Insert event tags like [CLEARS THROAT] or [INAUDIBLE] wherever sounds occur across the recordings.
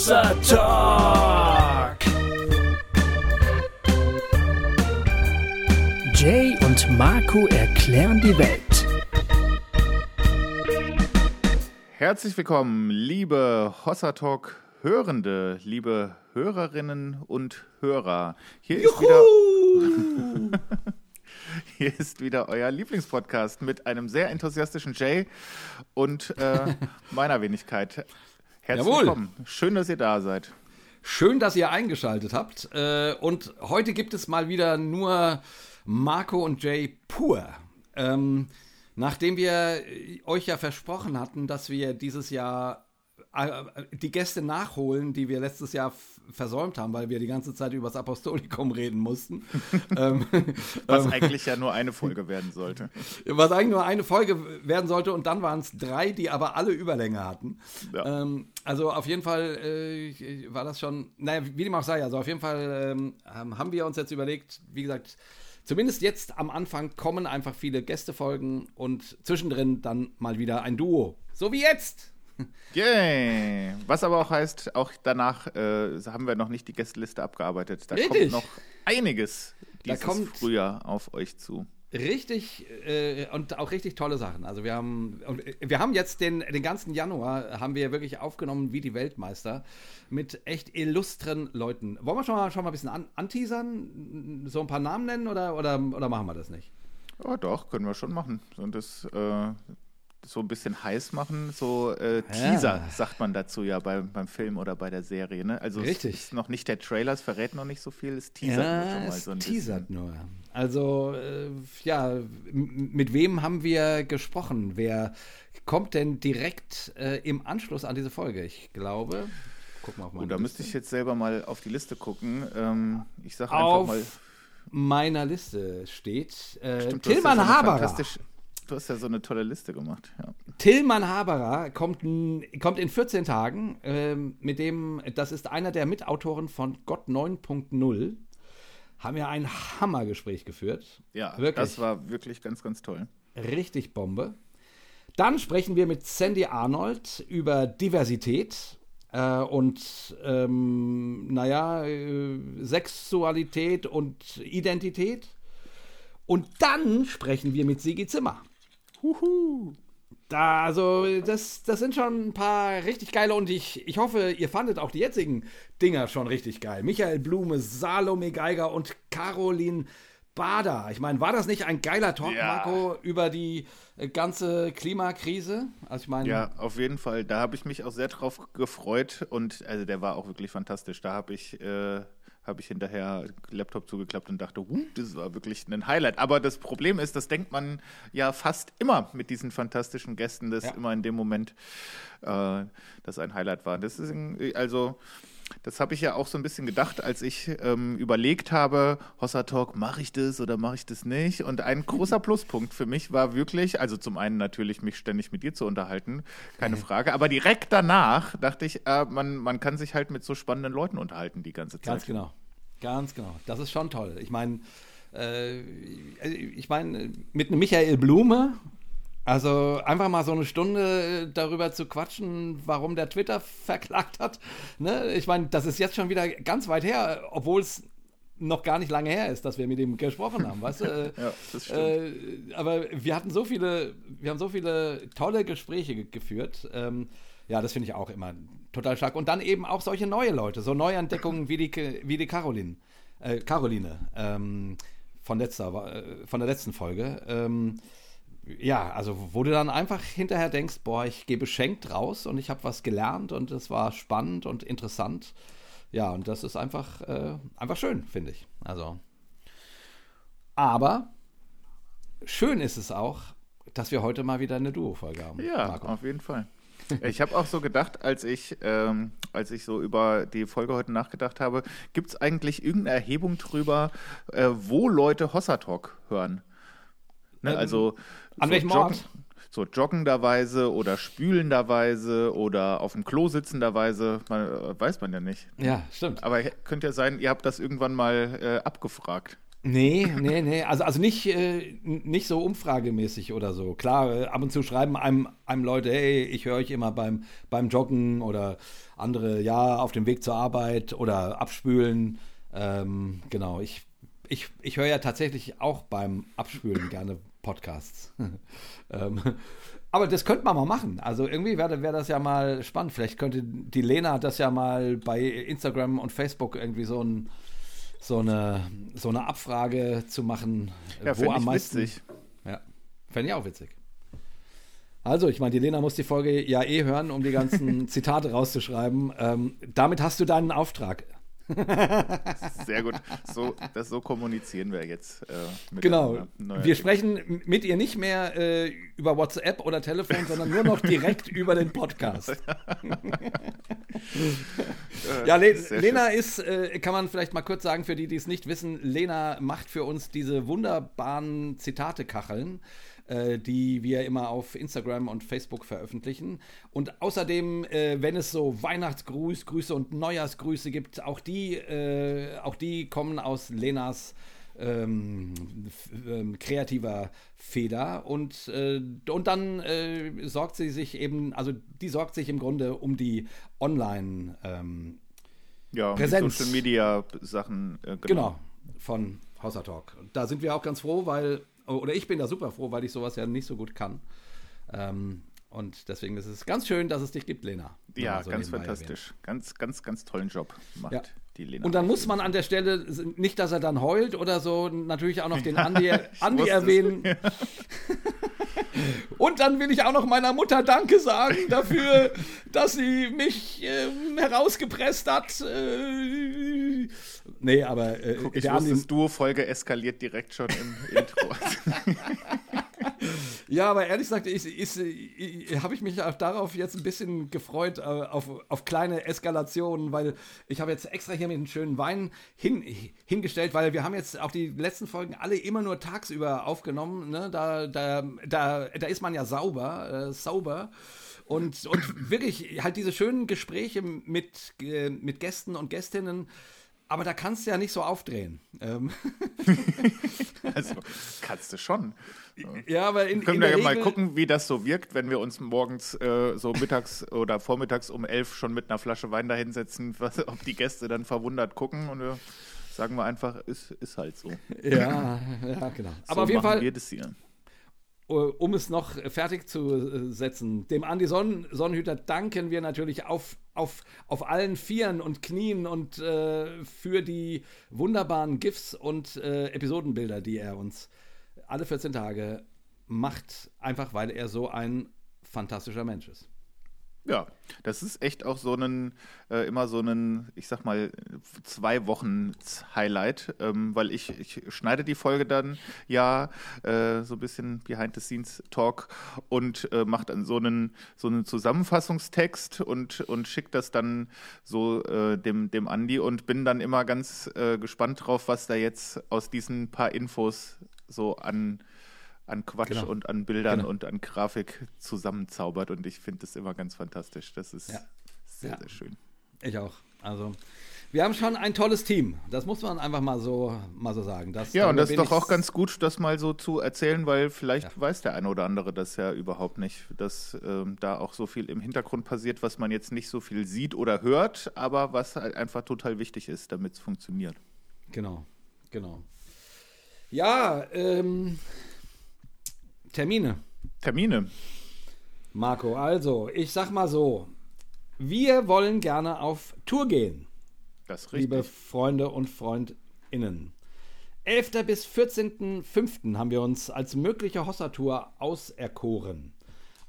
Hossa Talk. Jay und Marco erklären die Welt. Herzlich willkommen, liebe Hossa Talk Hörende, liebe Hörerinnen und Hörer. Hier ist wieder [LAUGHS] Hier ist wieder euer Lieblingspodcast mit einem sehr enthusiastischen Jay und äh, [LAUGHS] meiner Wenigkeit. Herzlich Jawohl. willkommen. Schön, dass ihr da seid. Schön, dass ihr eingeschaltet habt. Äh, Und heute gibt es mal wieder nur Marco und Jay pur. Ähm, nachdem wir euch ja versprochen hatten, dass wir dieses Jahr die Gäste nachholen, die wir letztes Jahr versäumt haben, weil wir die ganze Zeit über das Apostolikum reden mussten. [LAUGHS] ähm, Was eigentlich ja nur eine Folge werden sollte. [LAUGHS] was eigentlich nur eine Folge werden sollte und dann waren es drei, die aber alle Überlänge hatten. Ja. Ähm, also auf jeden Fall äh, war das schon, naja, wie dem auch sei, also auf jeden Fall ähm, ähm, haben wir uns jetzt überlegt, wie gesagt, zumindest jetzt am Anfang kommen einfach viele Gästefolgen und zwischendrin dann mal wieder ein Duo. So wie jetzt. Yay! Was aber auch heißt, auch danach äh, haben wir noch nicht die Gästeliste abgearbeitet. Da kommt Richtig. noch einiges Da dieses kommt- Frühjahr auf euch zu. Richtig äh, und auch richtig tolle Sachen. Also wir haben äh, wir haben jetzt den, den ganzen Januar haben wir wirklich aufgenommen wie die Weltmeister mit echt illustren Leuten. Wollen wir schon mal, schon mal ein bisschen an, anteasern, so ein paar Namen nennen oder, oder, oder machen wir das nicht? Ja, doch, können wir schon machen. Und das äh, so ein bisschen heiß machen, so äh, Teaser, sagt man dazu ja beim, beim Film oder bei der Serie. Ne? Also Richtig. es ist noch nicht der Trailer, es verrät noch nicht so viel, es teasert nur schon mal so ein teasert bisschen. nur. Also äh, ja, mit wem haben wir gesprochen? Wer kommt denn direkt äh, im Anschluss an diese Folge? Ich glaube, guck mal auf meine Oh, da müsste Liste. ich jetzt selber mal auf die Liste gucken. Ähm, ich sage einfach auf mal. meiner Liste steht äh, Stimmt, Tillmann ja Haberer. Du hast ja so eine tolle Liste gemacht. Ja. Tillmann Haberer kommt, kommt in 14 Tagen. Ähm, mit dem, das ist einer der Mitautoren von Gott 9.0. Haben wir ein Hammergespräch geführt. Ja, Wirklich. das war wirklich ganz, ganz toll. Richtig Bombe. Dann sprechen wir mit Sandy Arnold über Diversität äh, und, ähm, naja, äh, Sexualität und Identität. Und dann sprechen wir mit Sigi Zimmer. Huhu. Da, also, das, das sind schon ein paar richtig geile und ich, ich hoffe, ihr fandet auch die jetzigen Dinger schon richtig geil. Michael Blume, Salome Geiger und Caroline Bader. Ich meine, war das nicht ein geiler Talk, Ja. Marco, über die äh, ganze Klimakrise? Also, ich meine, Ja, auf jeden Fall. Da habe ich mich auch sehr drauf gefreut und also der war auch wirklich fantastisch. Da habe ich, äh, habe ich hinterher Laptop zugeklappt und dachte, huh, das war wirklich ein Highlight. Aber das Problem ist, das denkt man ja fast immer mit diesen fantastischen Gästen, dass Ja. immer in dem Moment äh, das ein Highlight war. Das ist also das habe ich ja auch so ein bisschen gedacht, als ich ähm, überlegt habe, Hossa Talk, mache ich das oder mache ich das nicht? Und ein großer [LAUGHS] Pluspunkt für mich war wirklich, also zum einen natürlich mich ständig mit dir zu unterhalten, keine Frage, aber direkt danach dachte ich, äh, man, man kann sich halt mit so spannenden Leuten unterhalten die ganze Zeit. Ganz genau. Ganz genau. Das ist schon toll. Ich meine, äh, ich meine, mit einem Michael Blume, also einfach mal so eine Stunde darüber zu quatschen, warum der Twitter verklagt hat. Ne? Ich meine, das ist jetzt schon wieder ganz weit her, obwohl es noch gar nicht lange her ist, dass wir mit ihm gesprochen haben, weißt du? [LAUGHS] Äh, Ja, das stimmt. Äh, aber wir hatten so viele, wir haben so viele tolle Gespräche ge geführt. Ähm, ja, das finde ich auch immer total stark. Und dann eben auch solche neue Leute, so Neuentdeckungen wie die, wie die Caroline, äh, Caroline ähm, von, letzter, äh, von der letzten Folge. Ähm, ja, also wo du dann einfach hinterher denkst, boah, ich gehe beschenkt raus und ich habe was gelernt und es war spannend und interessant. Ja, und das ist einfach, äh, einfach schön, finde ich. Also. Aber schön ist es auch, dass wir heute mal wieder eine Duo-Folge haben. Ja, Marco. auf jeden Fall. Ich habe auch so gedacht, als ich, ähm, als ich so über die Folge heute nachgedacht habe, gibt es eigentlich irgendeine Erhebung drüber, äh, wo Leute Hossa Talk hören? Ne, Ähm, also an so welchem joggen, Ort? So joggenderweise oder spülenderweise oder auf dem Klo sitzenderweise, man, äh, weiß man ja nicht. Ja, stimmt. Aber könnte ja sein, ihr habt das irgendwann mal äh, abgefragt. Nee, nee, nee. Also, also nicht, äh, nicht so umfragemäßig oder so. Klar, äh, ab und zu schreiben einem, einem Leute, hey, ich höre euch immer beim, beim Joggen oder andere, ja, auf dem Weg zur Arbeit oder abspülen. Ähm, genau, ich, ich, ich höre ja tatsächlich auch beim Abspülen gerne Podcasts. [LAUGHS] ähm, aber das könnte man mal machen. Also irgendwie wäre wär das ja mal spannend. Vielleicht könnte die Lena das ja mal bei Instagram und Facebook irgendwie so ein so eine, so eine Abfrage zu machen, ja, wo am meisten. Witzig. Ja, fände ich auch witzig. Also, ich meine, die Lena muss die Folge ja eh hören, um die ganzen [LAUGHS] Zitate rauszuschreiben. Ähm, damit hast du deinen Auftrag. [LAUGHS] Sehr gut. So, das, so kommunizieren wir jetzt. Äh, genau. Wir sprechen mit ihr nicht mehr äh, über WhatsApp oder Telefon, sondern nur noch [LAUGHS] direkt über den Podcast. Ja, Le Lena schön. ist, äh, kann man vielleicht mal kurz sagen, für die, die es nicht wissen, Lena macht für uns diese wunderbaren Zitate-Kacheln. Äh, die wir immer auf Instagram und Facebook veröffentlichen. Und außerdem, äh, wenn es so Weihnachtsgruß, und Neujahrsgrüße gibt, auch die, äh, auch die kommen aus Lenas ähm, ähm, kreativer Feder und, äh, und dann äh, sorgt sie sich eben, also die sorgt sich im Grunde um die Online ähm, ja, Präsenz. Social Media Sachen. Äh, genau. genau, von Hauser Talk. Da sind wir auch ganz froh, weil oder ich bin da super froh, weil ich sowas ja nicht so gut kann. Ähm, und deswegen ist es ganz schön, dass es dich gibt, Lena. Ja, so ganz fantastisch. Erwähnt. Ganz, ganz, ganz tollen Job macht ja. Die Lena. Und dann muss man an der Stelle, nicht, dass er dann heult oder so, natürlich auch noch den Andi, [LAUGHS] Andi erwähnen. Und dann will ich auch noch meiner Mutter Danke sagen dafür, dass sie mich äh, herausgepresst hat. Äh, nee, aber äh, Guck, ich der wusste, Duo-Folge eskaliert direkt schon im Intro. [LAUGHS] ja, aber ehrlich gesagt, ich, ich, ich, habe ich mich darauf jetzt ein bisschen gefreut, äh, auf, auf kleine Eskalationen, weil ich habe jetzt extra hier mit einem schönen Wein hin, hingestellt, weil wir haben jetzt auch die letzten Folgen alle immer nur tagsüber aufgenommen. Ne? Da, da, da, da ist man ja sauber, äh, sauber. Und, und wirklich halt diese schönen Gespräche mit, äh, mit Gästen und Gästinnen aber da kannst du ja nicht so aufdrehen. Ähm. [LAUGHS] also kannst du schon. Ja, aber in, können wir ja mal gucken, wie das so wirkt, wenn wir uns morgens äh, so mittags oder vormittags um elf schon mit einer Flasche Wein da hinsetzen, ob die Gäste dann verwundert gucken und wir sagen wir einfach, ist, ist halt so. Ja, ja, genau. So [LAUGHS] aber auf jeden Fall. Wir das hier. Äh, um es noch fertig zu setzen, dem Andi Sonnen, Sonnenhüter danken wir natürlich auf, auf, auf allen Vieren und Knien und äh, für die wunderbaren GIFs und äh, Episodenbilder, die er uns alle 14 Tage macht, einfach weil er so ein fantastischer Mensch ist. Ja, das ist echt auch so ein, äh, immer so ein, ich sag mal, zwei Wochen Highlight, ähm, weil ich, ich schneide die Folge dann ja äh, so ein bisschen Behind-the-Scenes-Talk und äh, mache dann so einen, so einen Zusammenfassungstext und, und schicke das dann so äh, dem, dem Andi und bin dann immer ganz äh, gespannt drauf, was da jetzt aus diesen paar Infos so an an Quatsch genau. und an Bildern genau. und an Grafik zusammenzaubert. Und ich finde das immer ganz fantastisch. Das ist ja. sehr, ja. sehr schön. Ich auch. Also, wir haben schon ein tolles Team. Das muss man einfach mal so, mal so sagen. Das, ja, und das ist doch auch ganz gut, das mal so zu erzählen, weil vielleicht ja. weiß der eine oder andere das ja überhaupt nicht, dass ähm, da auch so viel im Hintergrund passiert, was man jetzt nicht so viel sieht oder hört, aber was halt einfach total wichtig ist, damit es funktioniert. Genau, genau. Ja, ähm, Termine. Termine. Marco, also, ich sag mal so. Wir wollen gerne auf Tour gehen. Das ist richtig. Liebe Freunde und Freundinnen. 11. bis 14.05. haben wir uns als mögliche Hossa-Tour auserkoren.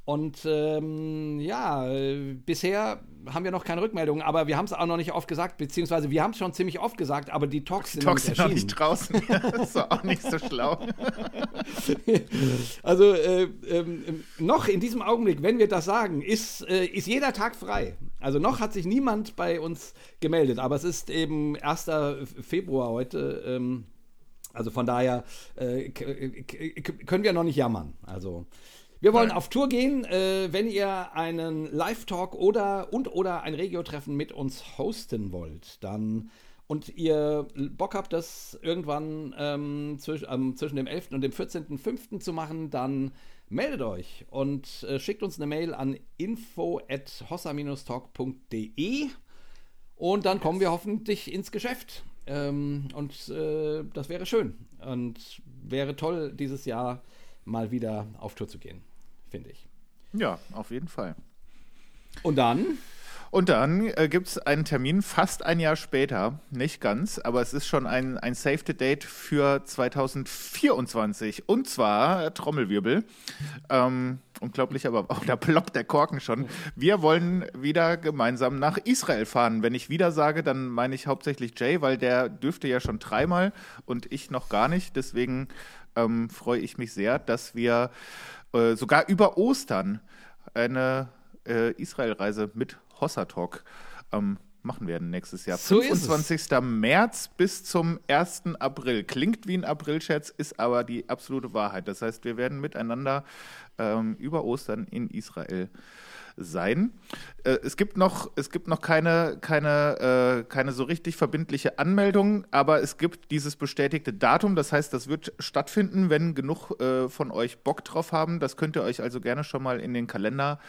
Und ähm, ja, bisher haben wir noch keine Rückmeldungen, aber wir haben es auch noch nicht oft gesagt, beziehungsweise wir haben es schon ziemlich oft gesagt, aber die Talks sind, Talks sind noch nicht draußen. das [LAUGHS] ist auch nicht so schlau. [LAUGHS] also äh, äh, noch in diesem Augenblick, wenn wir das sagen, ist, äh, ist jeder Tag frei. Also noch hat sich niemand bei uns gemeldet, aber es ist eben 1. Februar heute. Ähm, also von daher äh, können wir noch nicht jammern. Also wir wollen Nein. auf Tour gehen. Äh, wenn ihr einen Live-Talk oder und oder ein Regio-Treffen mit uns hosten wollt, dann und ihr Bock habt, das irgendwann ähm, zwisch, ähm, zwischen dem 11. und dem 14.05. zu machen, dann meldet euch und äh, schickt uns eine Mail an info.hossa-talk.de und dann kommen wir hoffentlich ins Geschäft. Ähm, und äh, das wäre schön und wäre toll, dieses Jahr mal wieder auf Tour zu gehen, finde ich. Ja, auf jeden Fall. Und dann? Und dann äh, gibt es einen Termin fast ein Jahr später, nicht ganz, aber es ist schon ein, ein Safety Date für 2024. Und zwar äh, Trommelwirbel. Ähm, unglaublich, aber auch [LAUGHS] da ploppt der Korken schon. Wir wollen wieder gemeinsam nach Israel fahren. Wenn ich wieder sage, dann meine ich hauptsächlich Jay, weil der dürfte ja schon dreimal und ich noch gar nicht. Deswegen ähm, freue ich mich sehr, dass wir äh, sogar über Ostern eine äh, Israel-Reise mit Hossa Talk ähm, machen werden nächstes Jahr. So 25. März bis zum 1. April. Klingt wie ein Aprilscherz, ist aber die absolute Wahrheit. Das heißt, wir werden miteinander ähm, über Ostern in Israel sein. Äh, es gibt noch, es gibt noch keine, keine, äh, keine so richtig verbindliche Anmeldung, aber es gibt dieses bestätigte Datum. Das heißt, das wird stattfinden, wenn genug äh, von euch Bock drauf haben. Das könnt ihr euch also gerne schon mal in den Kalender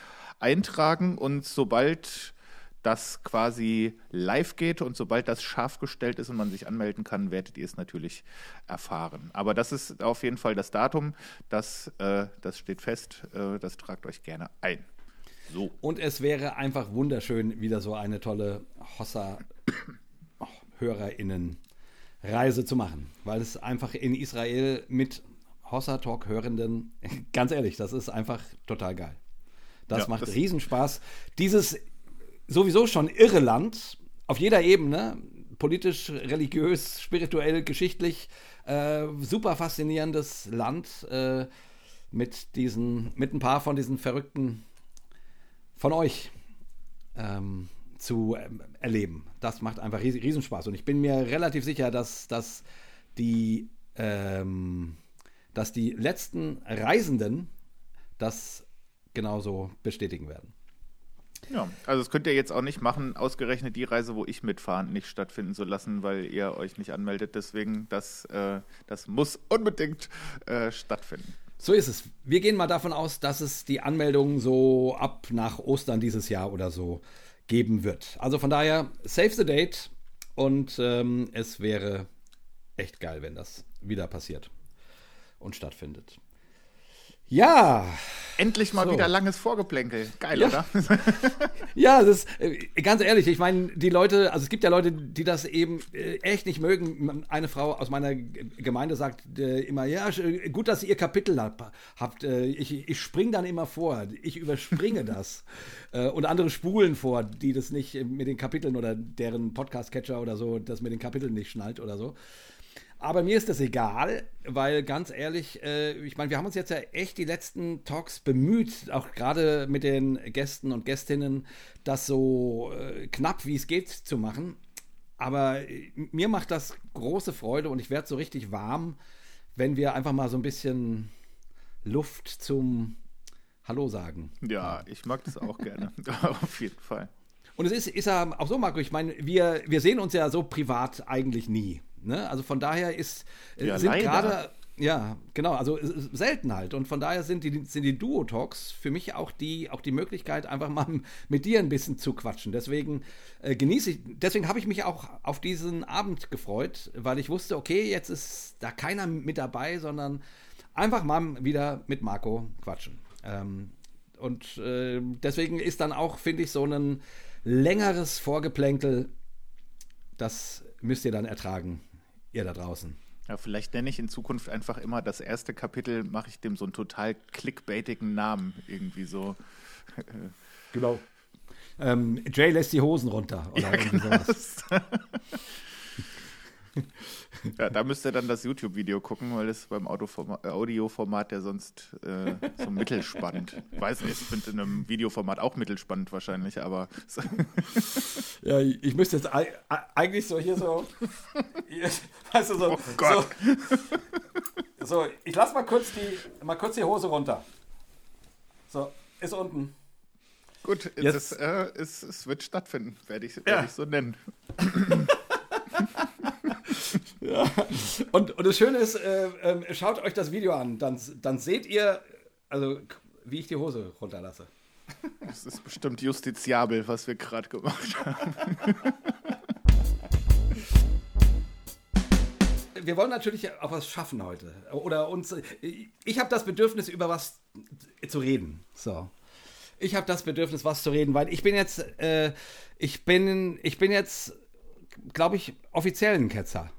eintragen und sobald das quasi live geht und sobald das scharf gestellt ist und man sich anmelden kann, werdet ihr es natürlich erfahren. Aber das ist auf jeden Fall das Datum, das, das steht fest, das tragt euch gerne ein. So. Und es wäre einfach wunderschön, wieder so eine tolle Hossa-HörerInnen-Reise zu machen, weil es einfach in Israel mit Hossa-Talk-Hörenden, [LAUGHS] ganz ehrlich, das ist einfach total geil. Das ja, macht das Riesenspaß. Dieses sowieso schon irre Land auf jeder Ebene, politisch, religiös, spirituell, geschichtlich, äh, super faszinierendes Land äh, mit diesen, mit ein paar von diesen Verrückten von euch ähm, zu ähm, erleben. Das macht einfach ries Riesenspaß. Und ich bin mir relativ sicher, dass, dass, die, ähm, dass die letzten Reisenden das genauso bestätigen werden. Ja, also das könnt ihr jetzt auch nicht machen, ausgerechnet die Reise, wo ich mitfahre, nicht stattfinden zu lassen, weil ihr euch nicht anmeldet. Deswegen, das, äh, das muss unbedingt äh, stattfinden. So ist es. Wir gehen mal davon aus, dass es die Anmeldung so ab nach Ostern dieses Jahr oder so geben wird. Also von daher, save the date und ähm, es wäre echt geil, wenn das wieder passiert und stattfindet. Ja. Endlich mal so. wieder langes Vorgeplänkel. Geil, ja. oder? [LAUGHS] [LAUGHS] ja, das ist, äh, ganz ehrlich, ich meine, die Leute, also es gibt ja Leute, die das eben äh, echt nicht mögen. Eine Frau aus meiner Gemeinde sagt äh, immer, ja, gut, dass ihr ihr Kapitel habt. Ich, ich springe dann immer vor. Ich überspringe [LAUGHS] das. Und andere spulen vor, die das nicht mit den Kapiteln oder deren Podcast-Catcher oder so, das mit den Kapiteln nicht schnallt oder so. Aber mir ist das egal, weil ganz ehrlich, äh, ich meine, wir haben uns jetzt ja echt die letzten Talks bemüht, auch gerade mit den Gästen und Gästinnen, das so äh, knapp wie es geht zu machen. Aber äh, mir macht das große Freude und ich werde so richtig warm, wenn wir einfach mal so ein bisschen Luft zum Hallo sagen. Ja, ich mag das auch gerne. [LAUGHS] [LAUGHS] Auf jeden Fall. Und es ist, ist ja auch so, Marco, ich meine, wir, wir sehen uns ja so privat eigentlich nie. Ne? Also von daher ist, äh, ja, sind gerade. Ja, genau, also selten halt. Und von daher sind die, sind die Duo-Talks für mich auch die, auch die Möglichkeit, einfach mal [LAUGHS] mit dir ein bisschen zu quatschen. Deswegen äh, genieße ich, deswegen habe ich mich auch auf diesen Abend gefreut, weil ich wusste, okay, jetzt ist da keiner mit dabei, sondern einfach mal wieder mit Marco quatschen. Ähm, und äh, deswegen ist dann auch, finde ich, so ein längeres Vorgeplänkel, das müsst ihr dann ertragen ihr da draußen. Ja, vielleicht nenne ich in Zukunft einfach immer das erste Kapitel, mache ich dem so einen total clickbaitigen Namen irgendwie so. Genau. Ähm, Jay lässt die Hosen runter oder ja, irgendwie genau. sowas. [LAUGHS] [LAUGHS] Ja, da müsst ihr dann das YouTube-Video gucken, weil es beim Audioformat, Audioformat ja sonst äh, so mittelspannend. Ich weiß nicht, ich finde in einem Videoformat auch mittelspannend wahrscheinlich, aber. [LAUGHS] ja, ich müsste jetzt eigentlich so hier so. weißt du, so. Oh Gott. So, so ich lass mal kurz, die, mal kurz die Hose runter. So, ist unten. Gut, es, ist, äh, es, es, wird stattfinden, werde ich, werd ja. ich so nennen. [LAUGHS] Ja. Und, und das Schöne ist, äh, äh, schaut euch das Video an, dann, dann seht ihr, also wie ich die Hose runterlasse. Das ist bestimmt justiziabel, was wir gerade gemacht haben. Wir wollen natürlich auch was schaffen heute. Oder uns. Ich habe das Bedürfnis, über was zu reden. So. Ich habe das Bedürfnis, was zu reden, weil ich bin jetzt, äh, ich bin, ich bin jetzt, glaube ich, offiziell ein Ketzer.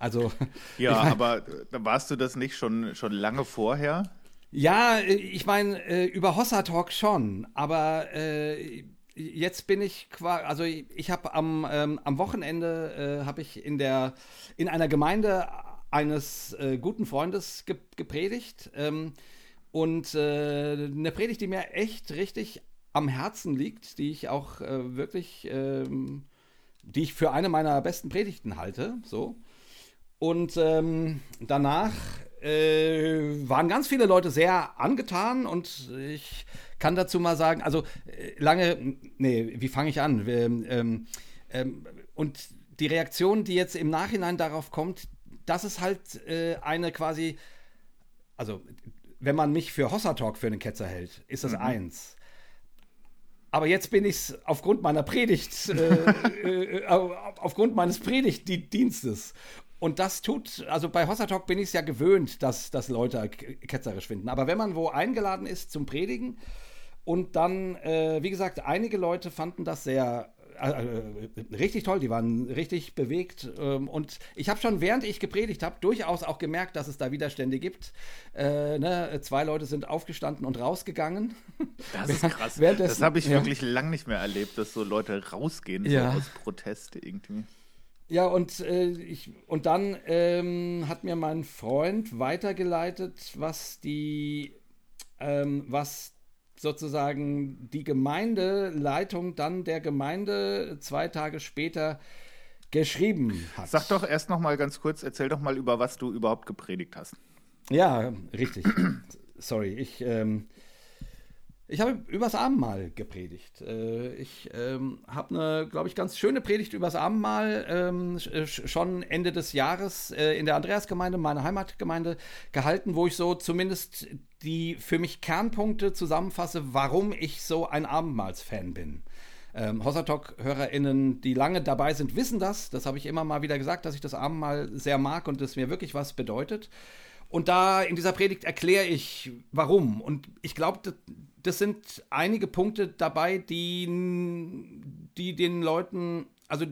Also. [LAUGHS] Ja, ich mein, aber äh, warst du das nicht schon, schon lange vorher? Ja, ich meine, äh, über Hossa Talk schon, aber äh, jetzt bin ich quasi, also ich habe am, ähm, am Wochenende äh, habe ich in der in einer Gemeinde eines äh, guten Freundes ge gepredigt ähm, und äh, eine Predigt, die mir echt richtig am Herzen liegt, die ich auch äh, wirklich, ähm, die ich für eine meiner besten Predigten halte, so. Und ähm, danach äh, waren ganz viele Leute sehr angetan und ich kann dazu mal sagen, also äh, lange, nee, wie fange ich an? Ähm, ähm, und die Reaktion, die jetzt im Nachhinein darauf kommt, das ist halt äh, eine quasi, also wenn man mich für Hossa Talk für einen Ketzer hält, ist das mhm. eins. Aber jetzt bin ich es aufgrund meiner Predigt, äh, [LAUGHS] äh, aufgrund meines Predigtdienstes. Und das tut, also bei Hossa Talk bin ich es ja gewöhnt, dass, dass Leute ketzerisch finden. Aber wenn man wo eingeladen ist zum Predigen und dann, äh, wie gesagt, einige Leute fanden das sehr äh, äh richtig toll, die waren richtig bewegt. Ähm, und ich habe schon, während ich gepredigt habe, durchaus auch gemerkt, dass es da Widerstände gibt. Äh, ne? Zwei Leute sind aufgestanden und rausgegangen. Das ist [LAUGHS] krass. das habe ich ja. wirklich lang nicht mehr erlebt, dass so Leute rausgehen ja. so aus Protest irgendwie. Ja, und, äh, ich, und dann ähm, hat mir mein Freund weitergeleitet, was die, ähm, was sozusagen die Gemeindeleitung dann der Gemeinde zwei Tage später geschrieben hat. Sag doch erst noch mal ganz kurz, erzähl doch mal, über was du überhaupt gepredigt hast. Ja, richtig. Sorry, ich ähm, ich habe übers Abendmahl gepredigt. Äh, ich ähm, habe eine, glaube ich, ganz schöne Predigt übers Abendmahl ähm, äh, schon Ende des Jahres äh, in der Andreasgemeinde, meiner Heimatgemeinde, gehalten, wo ich so zumindest die für mich Kernpunkte zusammenfasse, warum ich so ein Abendmahlsfan bin. Ähm, Hossertalk-HörerInnen, die lange dabei sind, wissen das. Das habe ich immer mal wieder gesagt, dass ich das Abendmahl sehr mag und es mir wirklich was bedeutet. Und da in dieser Predigt erkläre ich, warum. Und ich glaube, das sind einige Punkte dabei, die, die den Leuten, also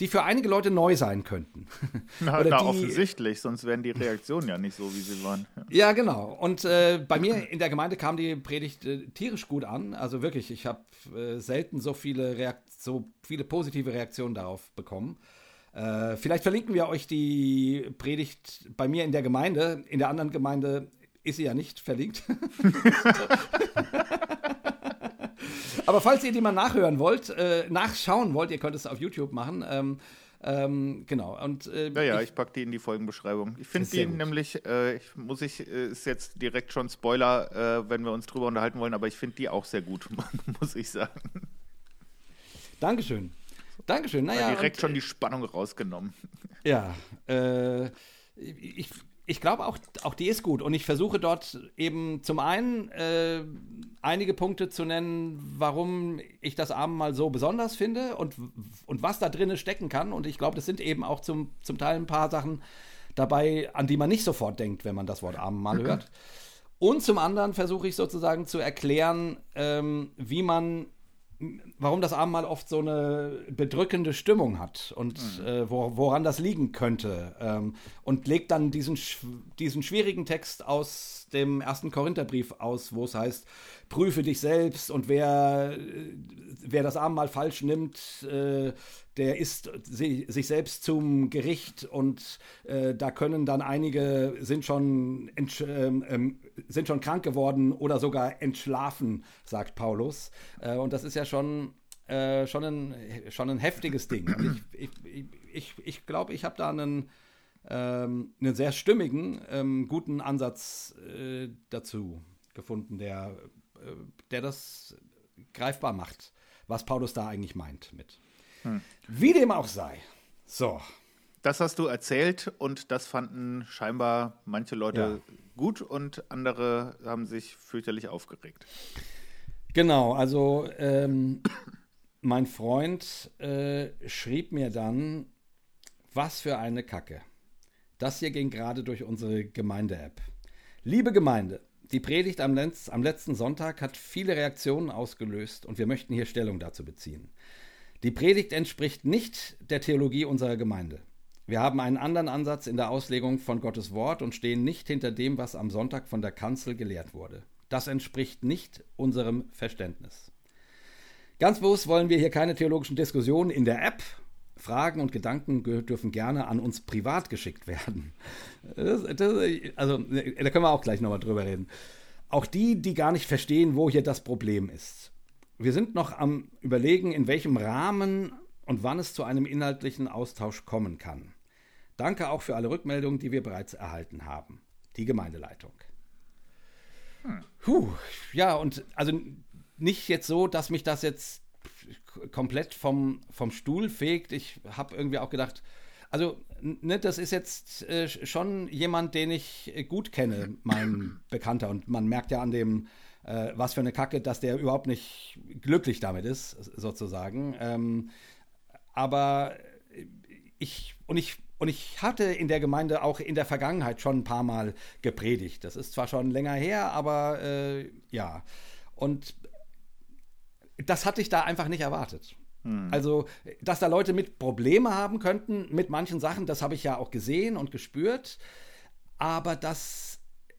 die für einige Leute neu sein könnten. [LAUGHS] Na, na die, offensichtlich, sonst wären die Reaktionen ja nicht so, wie sie waren. [LAUGHS] Ja, genau. Und äh, bei mir in der Gemeinde kam die Predigt äh, tierisch gut an. Also wirklich, ich habe äh, selten so viele, Reakt so viele positive Reaktionen darauf bekommen. Äh, vielleicht verlinken wir euch die Predigt bei mir in der Gemeinde. In der anderen Gemeinde ist sie ja nicht verlinkt. [LAUGHS] Aber falls ihr die mal nachhören wollt, äh, nachschauen wollt, ihr könnt es auf YouTube machen. Ähm, ähm, genau. Und, äh, ja, ja, ich, ich packe die in die Folgenbeschreibung. Ich finde die nämlich, äh, ich, muss ich, äh, ist jetzt direkt schon Spoiler, äh, wenn wir uns drüber unterhalten wollen, aber ich finde die auch sehr gut, [LAUGHS] muss ich sagen. Dankeschön. Dankeschön. Naja, direkt und, schon die Spannung rausgenommen. [LAUGHS] Ja, äh, ich, ich glaube auch, auch die ist gut. Und ich versuche dort eben zum einen äh, einige Punkte zu nennen, warum ich das Abendmahl so besonders finde und, und was da drinnen stecken kann. Und ich glaube, das sind eben auch zum, zum Teil ein paar Sachen dabei, an die man nicht sofort denkt, wenn man das Wort Abendmahl hört. Und zum anderen versuche ich sozusagen zu erklären, ähm, wie man warum das Abendmahl oft so eine bedrückende Stimmung hat und mhm. äh, wo, woran das liegen könnte. Ähm, und legt dann diesen, diesen schwierigen Text aus dem ersten Korintherbrief aus, wo es heißt, prüfe dich selbst und wer, wer das Abendmahl falsch nimmt, äh, der ist sich selbst zum Gericht und äh, da können dann einige sind schon, ähm, ähm, sind schon krank geworden oder sogar entschlafen, sagt Paulus. Äh, und das ist ja schon, äh, schon, ein, schon ein heftiges Ding. Und ich ich, ich, ich glaube, ich habe da einen, ähm, einen sehr stimmigen, ähm, guten Ansatz äh, dazu gefunden, der, äh, der das greifbar macht, was Paulus da eigentlich meint mit. Hm. Wie dem auch sei. So. das hast du erzählt und das fanden scheinbar manche Leute Ja. gut und andere haben sich fürchterlich aufgeregt. Genau, also ähm, [COUGHS] mein Freund äh, schrieb mir dann, was für eine Kacke. Das hier ging gerade durch unsere Gemeinde-App. Liebe Gemeinde, die Predigt am, Letz-, am letzten Sonntag hat viele Reaktionen ausgelöst und wir möchten hier Stellung dazu beziehen. Die Predigt entspricht nicht der Theologie unserer Gemeinde. Wir haben einen anderen Ansatz in der Auslegung von Gottes Wort und stehen nicht hinter dem, was am Sonntag von der Kanzel gelehrt wurde. Das entspricht nicht unserem Verständnis. Ganz bewusst wollen wir hier keine theologischen Diskussionen in der App. Fragen und Gedanken dürfen gerne an uns privat geschickt werden. Das, das, also, da können wir auch gleich nochmal drüber reden. Auch die, die gar nicht verstehen, wo hier das Problem ist. Wir sind noch am Überlegen, in welchem Rahmen und wann es zu einem inhaltlichen Austausch kommen kann. Danke auch für alle Rückmeldungen, die wir bereits erhalten haben. Die Gemeindeleitung. Puh, ja, und also nicht jetzt so, dass mich das jetzt komplett vom, vom Stuhl fegt. Ich habe irgendwie auch gedacht, also ne, das ist jetzt äh, schon jemand, den ich gut kenne, mein [CLEARS THROAT] Bekannter. Und man merkt ja an dem, äh, was für eine Kacke, dass der überhaupt nicht glücklich damit ist, sozusagen. Ähm, aber ich und ich und ich hatte in der Gemeinde auch in der Vergangenheit schon ein paar Mal gepredigt. Das ist zwar schon länger her, aber äh, ja. Und das hatte ich da einfach nicht erwartet. Also, dass da Leute mit Probleme haben könnten mit manchen Sachen, das habe ich ja auch gesehen und gespürt. Aber dass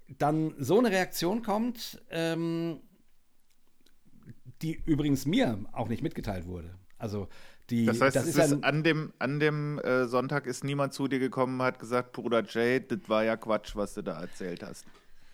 dann so eine Reaktion kommt, ähm, die übrigens mir auch nicht mitgeteilt wurde. Also die, Das heißt, das es ist ist ja, an dem, an dem äh, Sonntag ist niemand zu dir gekommen und hat gesagt, Bruder Jay, das war ja Quatsch, was du da erzählt hast.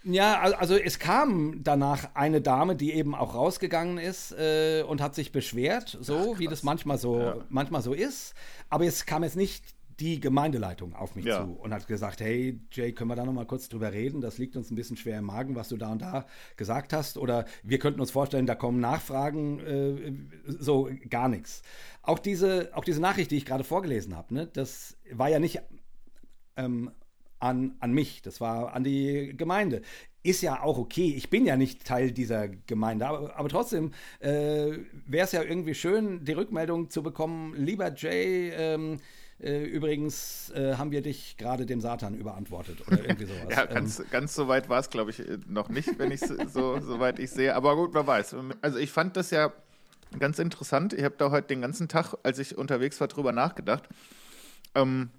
Ja, al- also es kam danach eine Dame, die eben auch rausgegangen ist äh, und hat sich beschwert, so wie das manchmal so, manchmal so ist. Aber es kam jetzt nicht die Gemeindeleitung auf mich Ja. zu und hat gesagt, hey Jay, können wir da noch mal kurz drüber reden? Das liegt uns ein bisschen schwer im Magen, was du da und da gesagt hast. Oder wir könnten uns vorstellen, da kommen Nachfragen, äh, so gar nichts. Auch diese, auch diese Nachricht, die ich gerade vorgelesen habe, ne, das war ja nicht ähm, an, an mich, das war an die Gemeinde. Ist ja auch okay, ich bin ja nicht Teil dieser Gemeinde, aber, aber trotzdem äh, wäre es ja irgendwie schön, die Rückmeldung zu bekommen, lieber Jay, ähm, äh, übrigens äh, haben wir dich gerade dem Satan überantwortet oder [LAUGHS] irgendwie sowas. Ja, Ähm, ganz, ganz so weit war es, glaube ich, äh, noch nicht, wenn ich es [LAUGHS] so, so weit ich sehe. Aber gut, wer weiß. Also ich fand das ja ganz interessant. Ich habe da heute den ganzen Tag, als ich unterwegs war, drüber nachgedacht. Ähm,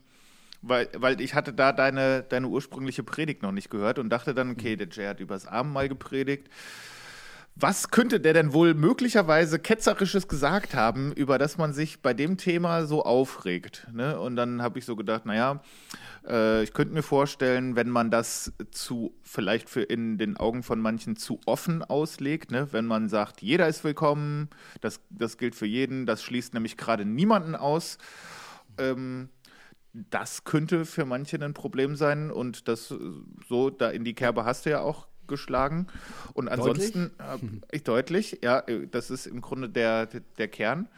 weil, weil ich hatte da deine, deine ursprüngliche Predigt noch nicht gehört und dachte dann, okay, der Jay hat übers Abendmahl gepredigt. Was könnte der denn wohl möglicherweise Ketzerisches gesagt haben, über das man sich bei dem Thema so aufregt? Ne? Und dann habe ich so gedacht, naja, äh, ich könnte mir vorstellen, wenn man das zu, vielleicht für in den Augen von manchen zu offen auslegt, ne? wenn man sagt, jeder ist willkommen, das, das gilt für jeden, das schließt nämlich gerade niemanden aus. Ähm, das könnte für manche ein Problem sein und das äh, so, da in die Kerbe hast du ja auch geschlagen. Und ansonsten, äh, ich deutlich, ja, äh, das ist im Grunde der, der Kern.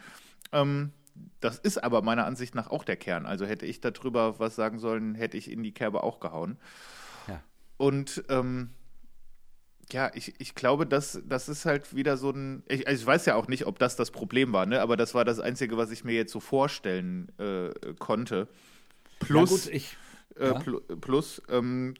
Ähm, das ist aber meiner Ansicht nach auch der Kern. Also hätte ich darüber was sagen sollen, hätte ich in die Kerbe auch gehauen. Ja. Und ähm, ja, ich, ich glaube, das, das ist halt wieder so ein. Ich, also ich weiß ja auch nicht, ob das das Problem war, ne? aber das war das Einzige, was ich mir jetzt so vorstellen äh, konnte. Plus, ja gut, ich, äh, ja. pl plus ähm,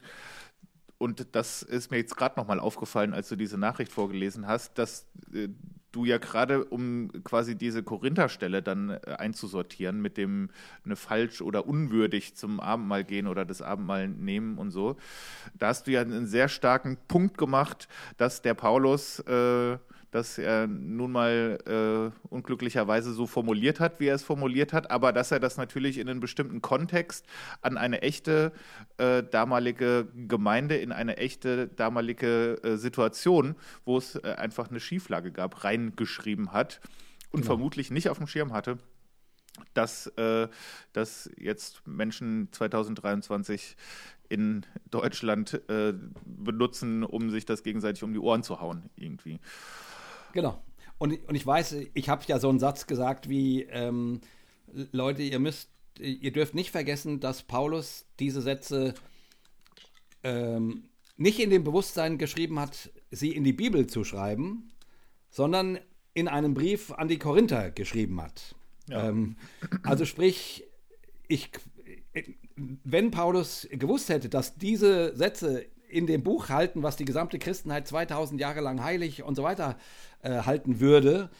und das ist mir jetzt gerade nochmal aufgefallen, als du diese Nachricht vorgelesen hast, dass äh, du ja gerade, um quasi diese Korintherstelle dann äh, einzusortieren, mit dem eine falsch oder unwürdig zum Abendmahl gehen oder das Abendmahl nehmen und so, da hast du ja einen sehr starken Punkt gemacht, dass der Paulus äh, das er nun mal äh, unglücklicherweise so formuliert hat, wie er es formuliert hat, aber dass er das natürlich in einen bestimmten Kontext an eine echte äh, damalige Gemeinde, in eine echte damalige äh, Situation, wo es äh, einfach eine Schieflage gab, reingeschrieben hat und Genau. vermutlich nicht auf dem Schirm hatte, dass, äh, dass jetzt Menschen 2023 in Deutschland äh, benutzen, um sich das gegenseitig um die Ohren zu hauen, irgendwie. Genau. Und, und ich weiß, ich habe ja so einen Satz gesagt wie, ähm, Leute, ihr müsst ihr dürft nicht vergessen, dass Paulus diese Sätze ähm, nicht in dem Bewusstsein geschrieben hat, sie in die Bibel zu schreiben, sondern in einem Brief an die Korinther geschrieben hat. Ja. Ähm, also sprich, ich, wenn Paulus gewusst hätte, dass diese Sätze in dem Buch halten, was die gesamte Christenheit 2000 Jahre lang heilig und so weiter äh, halten würde,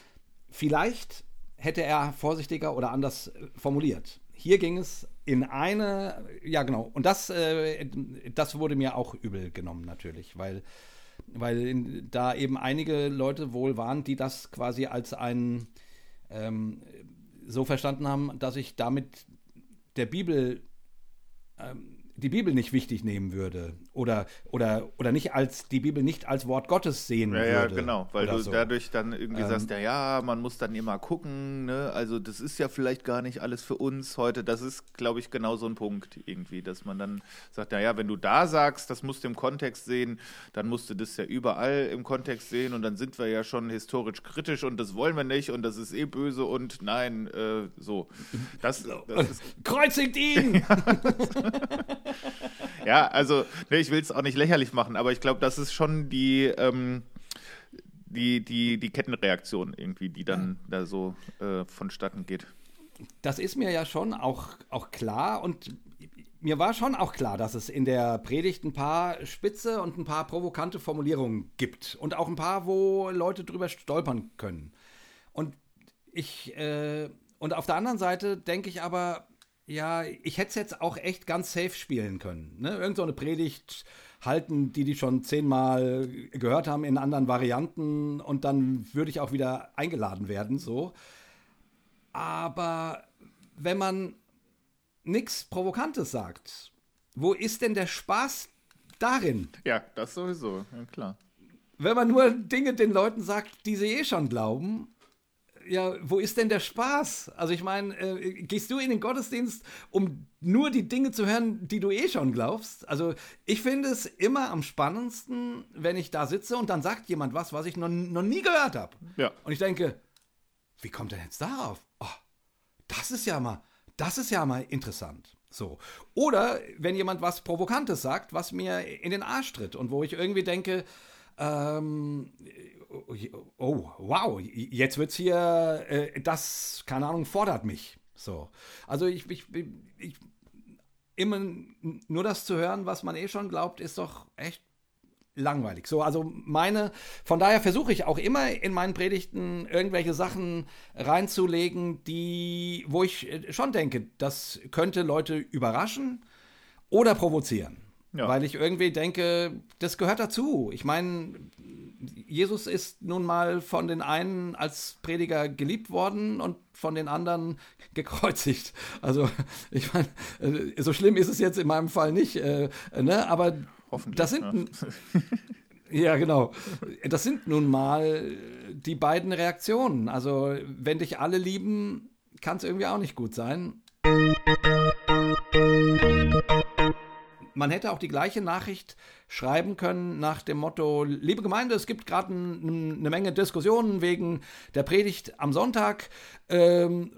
vielleicht hätte er vorsichtiger oder anders formuliert. Hier ging es in eine, ja genau, und das, äh, das wurde mir auch übel genommen natürlich, weil, weil in, da eben einige Leute wohl waren, die das quasi als ein ähm, so verstanden haben, dass ich damit der Bibel ähm, die Bibel nicht wichtig nehmen würde oder, oder, oder nicht als die Bibel nicht als Wort Gottes sehen ja, würde. Ja, genau, weil du so. dadurch dann irgendwie ähm, sagst, ja, ja, man muss dann immer gucken, ne? Also das ist ja vielleicht gar nicht alles für uns heute. Das ist, glaube ich, genau so ein Punkt irgendwie, dass man dann sagt, ja, ja, wenn du da sagst, das musst du im Kontext sehen, dann musst du das ja überall im Kontext sehen und dann sind wir ja schon historisch kritisch und das wollen wir nicht und das ist eh böse und nein, äh, so. Das, das ist [LAUGHS] Kreuzigt ihn! [LAUGHS] ja, also ne, ich will es auch nicht lächerlich machen, aber ich glaube, das ist schon die, ähm, die, die, die Kettenreaktion irgendwie, die dann ja. da so äh, vonstatten geht. Das ist mir ja schon auch, auch klar und mir war schon auch klar, dass es in der Predigt ein paar spitze und ein paar provokante Formulierungen gibt und auch ein paar, wo Leute drüber stolpern können. Und ich, äh, und auf der anderen Seite denke ich aber, ja, ich hätte es jetzt auch echt ganz safe spielen können. Ne? Irgend so eine Predigt halten, die die schon zehnmal gehört haben in anderen Varianten und dann würde ich auch wieder eingeladen werden, so. Aber wenn man nichts Provokantes sagt, wo ist denn der Spaß darin? Ja, das sowieso, ja klar. Wenn man nur Dinge den Leuten sagt, die sie eh schon glauben ja, wo ist denn der Spaß? Also ich meine, äh, gehst du in den Gottesdienst, um nur die Dinge zu hören, die du eh schon glaubst? Also ich finde es immer am spannendsten, wenn ich da sitze und dann sagt jemand was, was ich noch, noch nie gehört habe. Ja. Und ich denke, wie kommt er jetzt darauf? Oh, das ist ja mal, das ist ja mal interessant. So. Oder wenn jemand was Provokantes sagt, was mir in den Arsch tritt und wo ich irgendwie denke, ähm, oh, wow, jetzt wird's hier, äh, das, keine Ahnung, fordert mich. So. Also ich, ich, ich, immer nur das zu hören, was man eh schon glaubt, ist doch echt langweilig. So, also meine, von daher versuche ich auch immer in meinen Predigten irgendwelche Sachen reinzulegen, die, wo ich äh, schon denke, das könnte Leute überraschen oder provozieren. Ja. Weil ich irgendwie denke, das gehört dazu. Ich meine, Jesus ist nun mal von den einen als Prediger geliebt worden und von den anderen [LAUGHS] gekreuzigt. Also, ich meine, äh, so schlimm ist es jetzt in meinem Fall nicht, äh, ne? aber das sind. Ja. [LAUGHS] Ja, genau. Das sind nun mal die beiden Reaktionen. Also, wenn dich alle lieben, kann es irgendwie auch nicht gut sein. Man hätte auch die gleiche Nachricht schreiben können nach dem Motto, liebe Gemeinde, es gibt gerade ein, eine Menge Diskussionen wegen der Predigt am Sonntag. Ähm,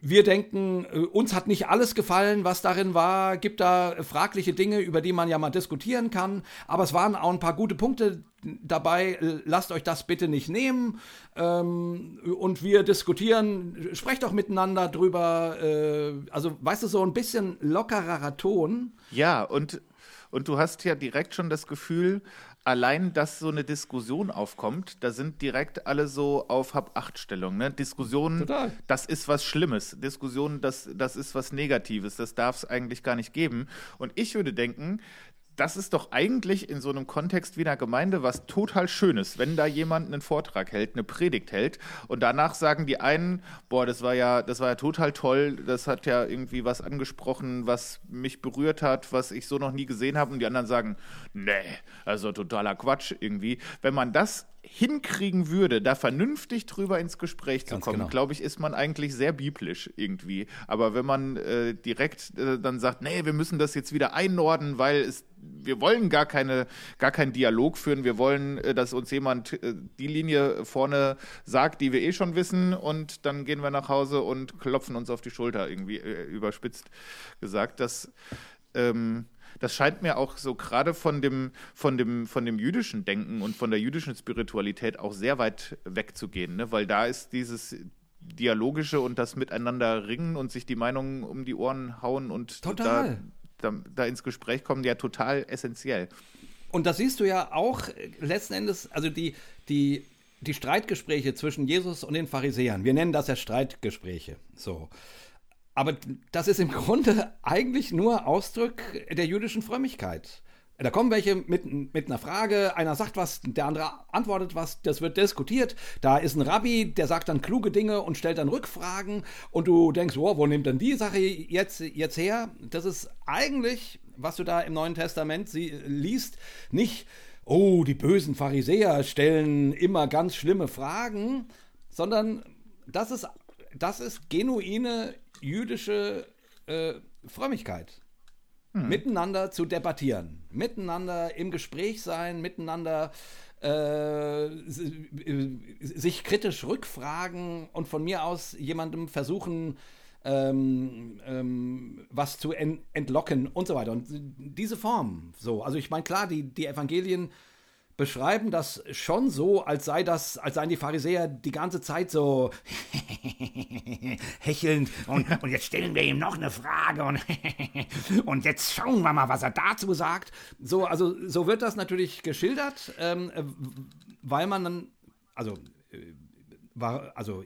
wir denken, äh, uns hat nicht alles gefallen, was darin war, gibt da fragliche Dinge, über die man ja mal diskutieren kann, aber es waren auch ein paar gute Punkte dabei, lasst euch das bitte nicht nehmen ähm, und wir diskutieren, sprecht doch miteinander drüber, äh, also weißt du, so ein bisschen lockerer Ton. Ja, und und du hast ja direkt schon das Gefühl, allein, dass so eine Diskussion aufkommt, da sind direkt alle so auf Hab-Acht-Stellung. Ne? Diskussionen, Total. das ist was Schlimmes. Diskussionen, das, das ist was Negatives. Das darf es eigentlich gar nicht geben. Und ich würde denken, das ist doch eigentlich in so einem Kontext wie einer Gemeinde was total Schönes, wenn da jemand einen Vortrag hält, eine Predigt hält und danach sagen die einen, boah, das war ja, das war ja total toll, das hat ja irgendwie was angesprochen, was mich berührt hat, was ich so noch nie gesehen habe und die anderen sagen, nee, also totaler Quatsch irgendwie. Wenn man das hinkriegen würde, da vernünftig drüber ins Gespräch zu Ganz kommen, genau. glaube ich, ist man eigentlich sehr biblisch irgendwie. Aber wenn man äh, direkt äh, dann sagt, nee, wir müssen das jetzt wieder einnorden, weil es, wir wollen gar keine, gar keinen Dialog führen, wir wollen, äh, dass uns jemand äh, die Linie vorne sagt, die wir eh schon wissen, und dann gehen wir nach Hause und klopfen uns auf die Schulter, irgendwie äh, überspitzt gesagt. Das ähm, das scheint mir auch so gerade von dem, von, dem, von dem jüdischen Denken und von der jüdischen Spiritualität auch sehr weit wegzugehen, ne? weil da ist dieses Dialogische und das Miteinander ringen und sich die Meinungen um die Ohren hauen und. Da, da, da ins Gespräch kommen, ja total essentiell. Und das siehst du ja auch äh, letzten Endes, also die, die, die Streitgespräche zwischen Jesus und den Pharisäern. Wir nennen das ja Streitgespräche. So. Aber das ist im Grunde eigentlich nur Ausdruck der jüdischen Frömmigkeit. Da kommen welche mit, mit einer Frage, einer sagt was, der andere antwortet was, das wird diskutiert. Da ist ein Rabbi, der sagt dann kluge Dinge und stellt dann Rückfragen und du denkst, wow, wo nimmt denn die Sache jetzt, jetzt her? Das ist eigentlich, was du da im Neuen Testament sie, liest, nicht, oh, die bösen Pharisäer stellen immer ganz schlimme Fragen, sondern das ist, das ist genuine jüdische äh, Frömmigkeit. Miteinander zu debattieren, miteinander im Gespräch sein, miteinander äh, sich kritisch rückfragen und von mir aus jemandem versuchen, ähm, ähm, was zu en entlocken und so weiter. Und diese Form, so, also ich meine, klar, die, die Evangelien beschreiben das schon so, als sei das, als seien die Pharisäer die ganze Zeit so [LAUGHS] hechelnd und, [LAUGHS] und jetzt stellen wir ihm noch eine Frage und, [LAUGHS] und jetzt schauen wir mal, was er dazu sagt. So, also so wird das natürlich geschildert, ähm, weil man dann, also, äh, war, also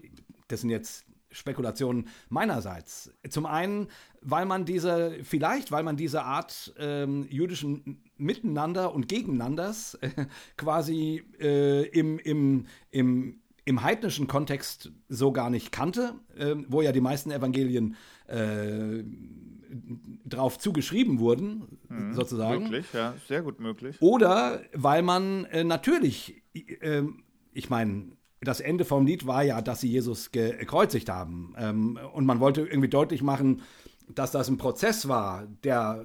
das sind jetzt Spekulationen meinerseits. Zum einen, weil man diese, vielleicht, weil man diese Art ähm, jüdischen Miteinander und Gegeneinanders äh, quasi äh, im, im, im, im heidnischen Kontext so gar nicht kannte, äh, wo ja die meisten Evangelien äh, drauf zugeschrieben wurden, mhm, sozusagen. Möglich, ja, sehr gut möglich. Oder weil man äh, natürlich, äh, ich meine, das Ende vom Lied war ja, dass sie Jesus gekreuzigt haben. Ähm, und man wollte irgendwie deutlich machen, dass das ein Prozess war, der,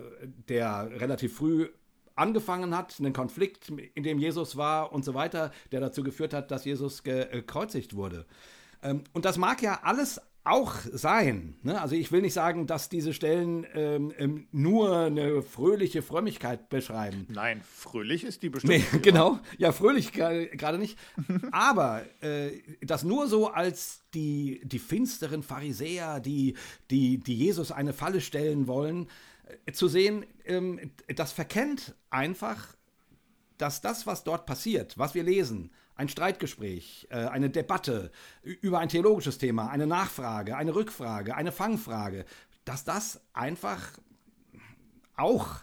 der relativ früh angefangen hat, einen Konflikt, in dem Jesus war und so weiter, der dazu geführt hat, dass Jesus gekreuzigt wurde. Ähm, und das mag ja alles auch sein. Ne? Also ich will nicht sagen, dass diese Stellen ähm, nur eine fröhliche Frömmigkeit beschreiben. Nein, fröhlich ist die bestimmt. Nee, genau. Ja, fröhlich gerade nicht. [LAUGHS] Aber äh, das nur so als die, die finsteren Pharisäer, die, die, die Jesus eine Falle stellen wollen, zu sehen, ähm, das verkennt einfach, dass das, was dort passiert, was wir lesen, ein Streitgespräch, äh, eine Debatte über ein theologisches Thema, eine Nachfrage, eine Rückfrage, eine Fangfrage, dass das einfach auch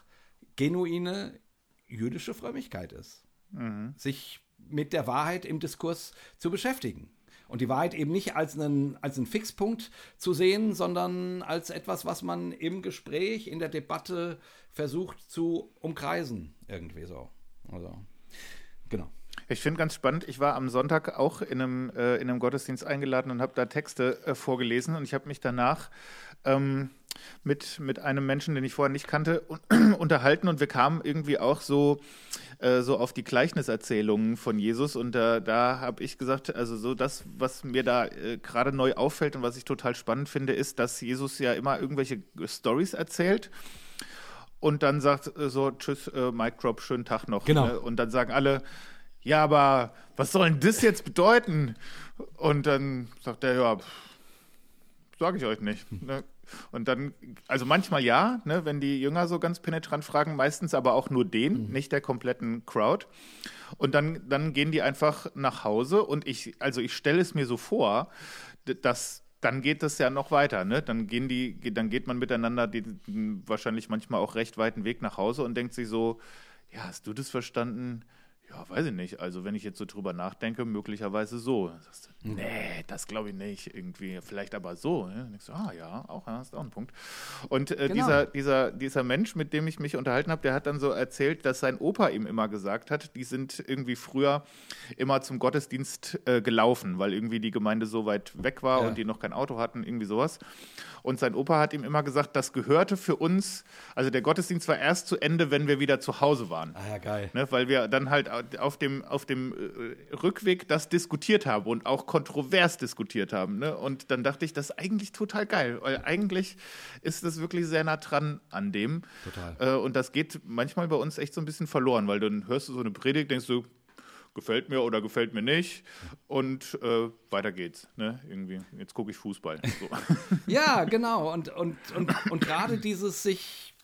genuine jüdische Frömmigkeit ist. Mhm. Sich mit der Wahrheit im Diskurs zu beschäftigen. Und die Wahrheit eben nicht als einen, als einen Fixpunkt zu sehen, sondern als etwas, was man im Gespräch, in der Debatte versucht zu umkreisen. Irgendwie so. Also, genau. Ich finde ganz spannend, ich war am Sonntag auch in einem, äh, in einem Gottesdienst eingeladen und habe da Texte äh, vorgelesen und ich habe mich danach ähm, mit, mit einem Menschen, den ich vorher nicht kannte, un [CLEARS THROAT] unterhalten und wir kamen irgendwie auch so, äh, so auf die Gleichniserzählungen von Jesus und da, da habe ich gesagt, also so das, was mir da äh, gerade neu auffällt und was ich total spannend finde, ist, dass Jesus ja immer irgendwelche Stories erzählt und dann sagt äh, so, tschüss, äh, Mike Drop, schönen Tag noch. Genau. Ne? Und dann sagen alle, ja, aber was soll denn das jetzt bedeuten? Und dann sagt er, ja, sage ich euch nicht. Ne? Und dann, also manchmal ja, ne, wenn die Jünger so ganz penetrant fragen, meistens aber auch nur den, mhm. nicht der kompletten Crowd. Und dann, dann gehen die einfach nach Hause und ich, also ich stelle es mir so vor, dass dann geht es ja noch weiter, ne? Dann gehen die, dann geht man miteinander den wahrscheinlich manchmal auch recht weiten Weg nach Hause und denkt sich so, ja, hast du das verstanden? Ja, weiß ich nicht. Also wenn ich jetzt so drüber nachdenke, möglicherweise so. Sagst du, nee, das glaube ich nicht. Irgendwie, vielleicht aber so. Denkst du, ah ja, auch, hast auch einen Punkt. Und äh, Genau. dieser, dieser, dieser Mensch, mit dem ich mich unterhalten habe, der hat dann so erzählt, dass sein Opa ihm immer gesagt hat, die sind irgendwie früher immer zum Gottesdienst äh, gelaufen, weil irgendwie die Gemeinde so weit weg war Ja. und die noch kein Auto hatten, irgendwie sowas. Und sein Opa hat ihm immer gesagt, das gehörte für uns, also der Gottesdienst war erst zu Ende, wenn wir wieder zu Hause waren. Ah ja, geil. Ne, weil wir dann halt auf dem, auf dem äh, Rückweg das diskutiert haben und auch kontrovers diskutiert haben. Ne? Und dann dachte ich, das ist eigentlich total geil, weil eigentlich ist das wirklich sehr nah dran an dem. Total. Äh, und das geht manchmal bei uns echt so ein bisschen verloren, weil dann hörst du so eine Predigt, denkst du, gefällt mir oder gefällt mir nicht und äh, weiter geht's. Ne? Irgendwie, jetzt gucke ich Fußball. So. [LAUGHS] Ja, genau. Und, und, und, und gerade dieses sich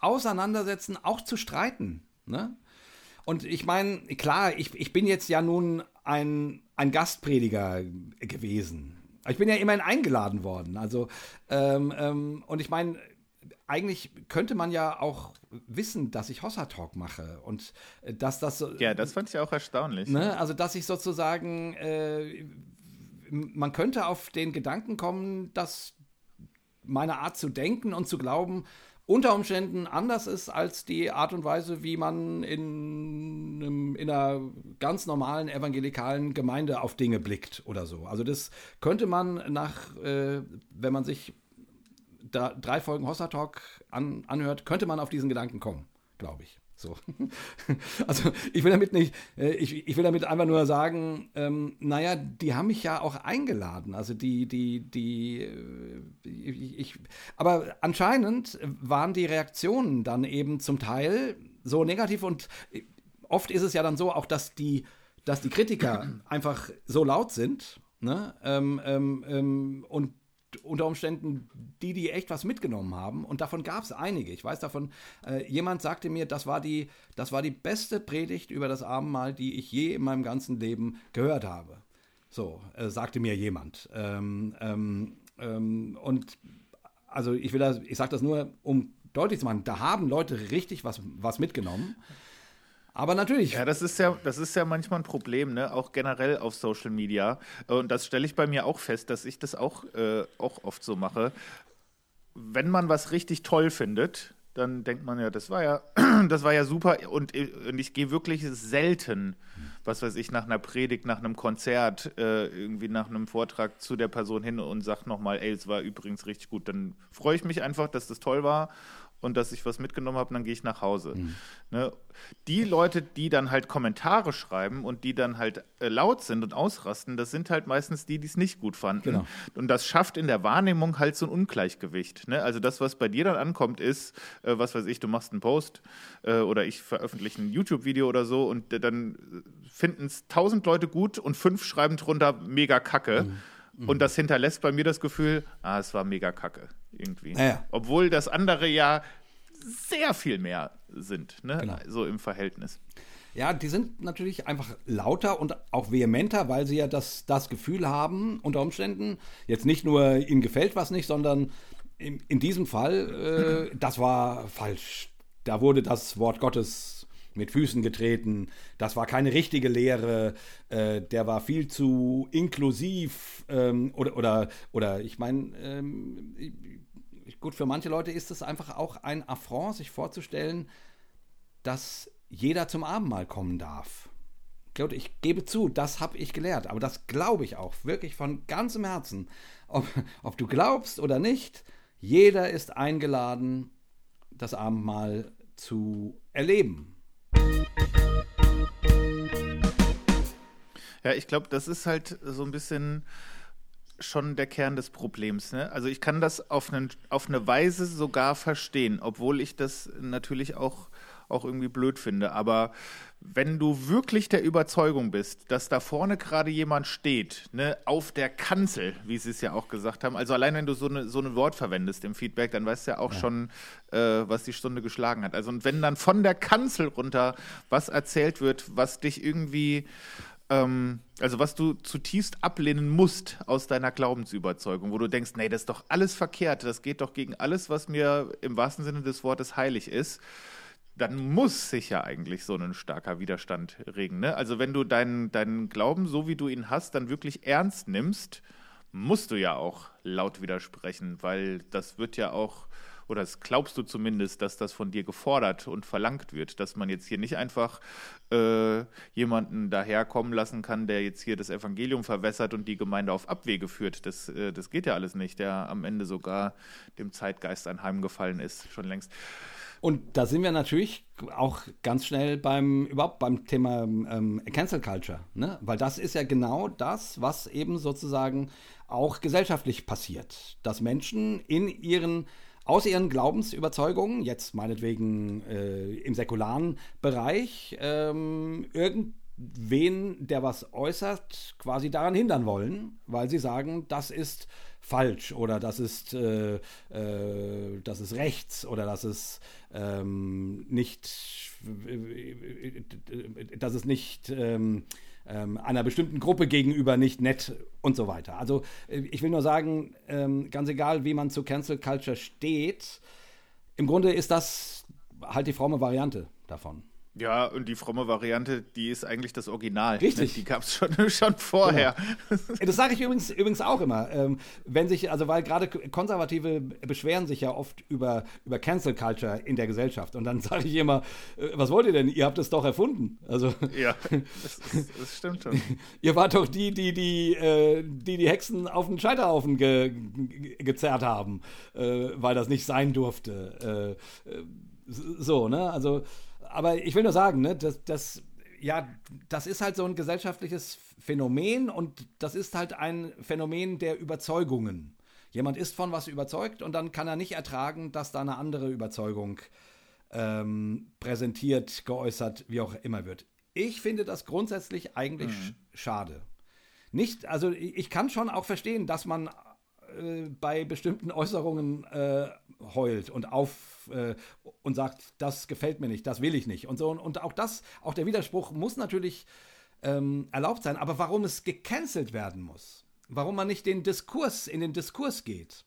auseinandersetzen, auch zu streiten. Ne? Und ich meine, klar, ich, ich bin jetzt ja nun ein, ein Gastprediger gewesen. Ich bin ja immerhin eingeladen worden. Also, ähm, ähm, und ich meine, eigentlich könnte man ja auch wissen, dass ich Hossa Talk mache und äh, dass das so. ja, das fand ich auch erstaunlich. Ne? Also, dass ich sozusagen, äh, man könnte auf den Gedanken kommen, dass meine Art zu denken und zu glauben unter Umständen anders ist als die Art und Weise, wie man in, in einer ganz normalen evangelikalen Gemeinde auf Dinge blickt oder so. Also das könnte man nach, äh, wenn man sich da drei Folgen Hossa Talk an, anhört, könnte man auf diesen Gedanken kommen, glaube ich. So. [LAUGHS] Also ich will damit nicht, äh, ich, ich will damit einfach nur sagen, ähm, naja, die haben mich ja auch eingeladen. Also die, die, die, äh, ich, ich, aber anscheinend waren die Reaktionen dann eben zum Teil so negativ und oft ist es ja dann so, auch dass die, dass die Kritiker [CLEARS THROAT] einfach so laut sind, ne? Ähm, ähm, ähm, und unter Umständen die, die echt was mitgenommen haben. Und davon gab es einige. Ich weiß davon, äh, jemand sagte mir, das war, die, das war die beste Predigt über das Abendmahl, die ich je in meinem ganzen Leben gehört habe. So, äh, sagte mir jemand. Ähm, ähm, ähm, und also ich will das, ich sage das nur, um deutlich zu machen, da haben Leute richtig was, was mitgenommen. Aber natürlich, Ja, das ist ja, das ist ja manchmal ein Problem, ne? auch generell auf Social Media. Und das stelle ich bei mir auch fest, dass ich das auch, äh, auch oft so mache. Wenn man was richtig toll findet, dann denkt man ja, das war ja, [CLEARS THROAT] das war ja super. Und, und ich gehe wirklich selten, was weiß ich, nach einer Predigt, nach einem Konzert, äh, irgendwie nach einem Vortrag zu der Person hin und sage nochmal, ey, es war übrigens richtig gut. Dann freue ich mich einfach, dass das toll war und dass ich was mitgenommen habe, dann gehe ich nach Hause. Ne? Die Leute, die dann halt Kommentare schreiben und die dann halt äh, laut sind und ausrasten, das sind halt meistens die, die es nicht gut fanden. Genau. Und das schafft in der Wahrnehmung halt so ein Ungleichgewicht. Ne? Also das, was bei dir dann ankommt, ist, äh, was weiß ich, du machst einen Post äh, oder ich veröffentliche ein YouTube-Video oder so und äh, dann finden es tausend Leute gut und fünf schreiben drunter mega Kacke. Und das hinterlässt bei mir das Gefühl, ah, es war mega Kacke irgendwie. Ja. Obwohl das andere ja sehr viel mehr sind, ne? Genau. so im Verhältnis. Ja, die sind natürlich einfach lauter und auch vehementer, weil sie ja das, das Gefühl haben, unter Umständen, jetzt nicht nur ihnen gefällt was nicht, sondern in, in diesem Fall, äh, das war falsch. Da wurde das Wort Gottes mit Füßen getreten. Das war keine richtige Lehre. Äh, der war viel zu inklusiv. Ähm, oder, oder, oder ich meine, ähm, gut, für manche Leute ist es einfach auch ein Affront, sich vorzustellen, dass jeder zum Abendmahl kommen darf. Gut, ich gebe zu, das habe ich gelehrt, aber das glaube ich auch wirklich von ganzem Herzen. Ob, ob du glaubst oder nicht, jeder ist eingeladen, das Abendmahl zu erleben. Ja, ich glaube, das ist halt so ein bisschen schon der Kern des Problems. Ne? Also ich kann das auf, einen, auf eine Weise sogar verstehen, obwohl ich das natürlich auch, auch irgendwie blöd finde. Aber wenn du wirklich der Überzeugung bist, dass da vorne gerade jemand steht, ne, auf der Kanzel, wie sie es ja auch gesagt haben, also allein wenn du so, eine, so ein Wort verwendest im Feedback, dann weißt du ja auch schon, äh, was die Stunde geschlagen hat. Also und wenn dann von der Kanzel runter was erzählt wird, was dich irgendwie ähm, also was du zutiefst ablehnen musst aus deiner Glaubensüberzeugung, wo du denkst, nee, das ist doch alles verkehrt, das geht doch gegen alles, was mir im wahrsten Sinne des Wortes heilig ist, dann muss sich ja eigentlich so ein starker Widerstand regen. Ne? Also wenn du deinen, deinen Glauben, so wie du ihn hast, dann wirklich ernst nimmst, musst du ja auch laut widersprechen, weil das wird ja auch oder das glaubst du zumindest, dass das von dir gefordert und verlangt wird, dass man jetzt hier nicht einfach äh, jemanden daherkommen lassen kann, der jetzt hier das Evangelium verwässert und die Gemeinde auf Abwege führt. Das, äh, das geht ja alles nicht, der am Ende sogar dem Zeitgeist anheimgefallen ist, schon längst. Und da sind wir natürlich auch ganz schnell beim überhaupt beim Thema ähm, Cancel Culture, ne? Weil das ist ja genau das, was eben sozusagen auch gesellschaftlich passiert, dass Menschen in ihren aus ihren Glaubensüberzeugungen, jetzt meinetwegen äh, im säkularen Bereich, ähm, irgendwen, der was äußert, quasi daran hindern wollen, weil sie sagen, das ist falsch oder das ist, äh, äh, das ist rechts oder das ist ähm, nicht, das ist nicht ähm, ähm, einer bestimmten Gruppe gegenüber nicht nett und so weiter. Also äh, ich will nur sagen, ähm, ganz egal, wie man zu Cancel Culture steht, im Grunde ist das halt die fromme Variante davon. Ja, und die fromme Variante, die ist eigentlich das Original. Ne? Richtig. Die gab es schon, [LAUGHS] schon vorher. Genau. Das sage ich übrigens, übrigens auch immer. Ähm, wenn sich, also weil gerade Konservative beschweren sich ja oft über, über Cancel Culture in der Gesellschaft. Und dann [LAUGHS] sage ich immer, äh, was wollt ihr denn? Ihr habt es doch erfunden. Also, ja, [LAUGHS] das, das, stimmt schon. ihr wart doch die, die die, äh, die, die Hexen auf den Scheiterhaufen ge, gezerrt haben, äh, weil das nicht sein durfte. Äh, äh so, ne? Also aber ich will nur sagen, ne, dass das ja, das ist halt so ein gesellschaftliches Phänomen und das ist halt ein Phänomen der Überzeugungen. Jemand ist von was überzeugt und dann kann er nicht ertragen, dass da eine andere Überzeugung ähm, präsentiert, geäußert, wie auch immer wird. Ich finde das grundsätzlich eigentlich mhm. schade. Nicht, also ich kann schon auch verstehen, dass man äh, bei bestimmten Äußerungen äh, heult und auf äh, und sagt, das gefällt mir nicht, das will ich nicht und so. Und auch das, auch der Widerspruch muss natürlich ähm, erlaubt sein. Aber warum es gecancelt werden muss, warum man nicht den Diskurs in den Diskurs geht.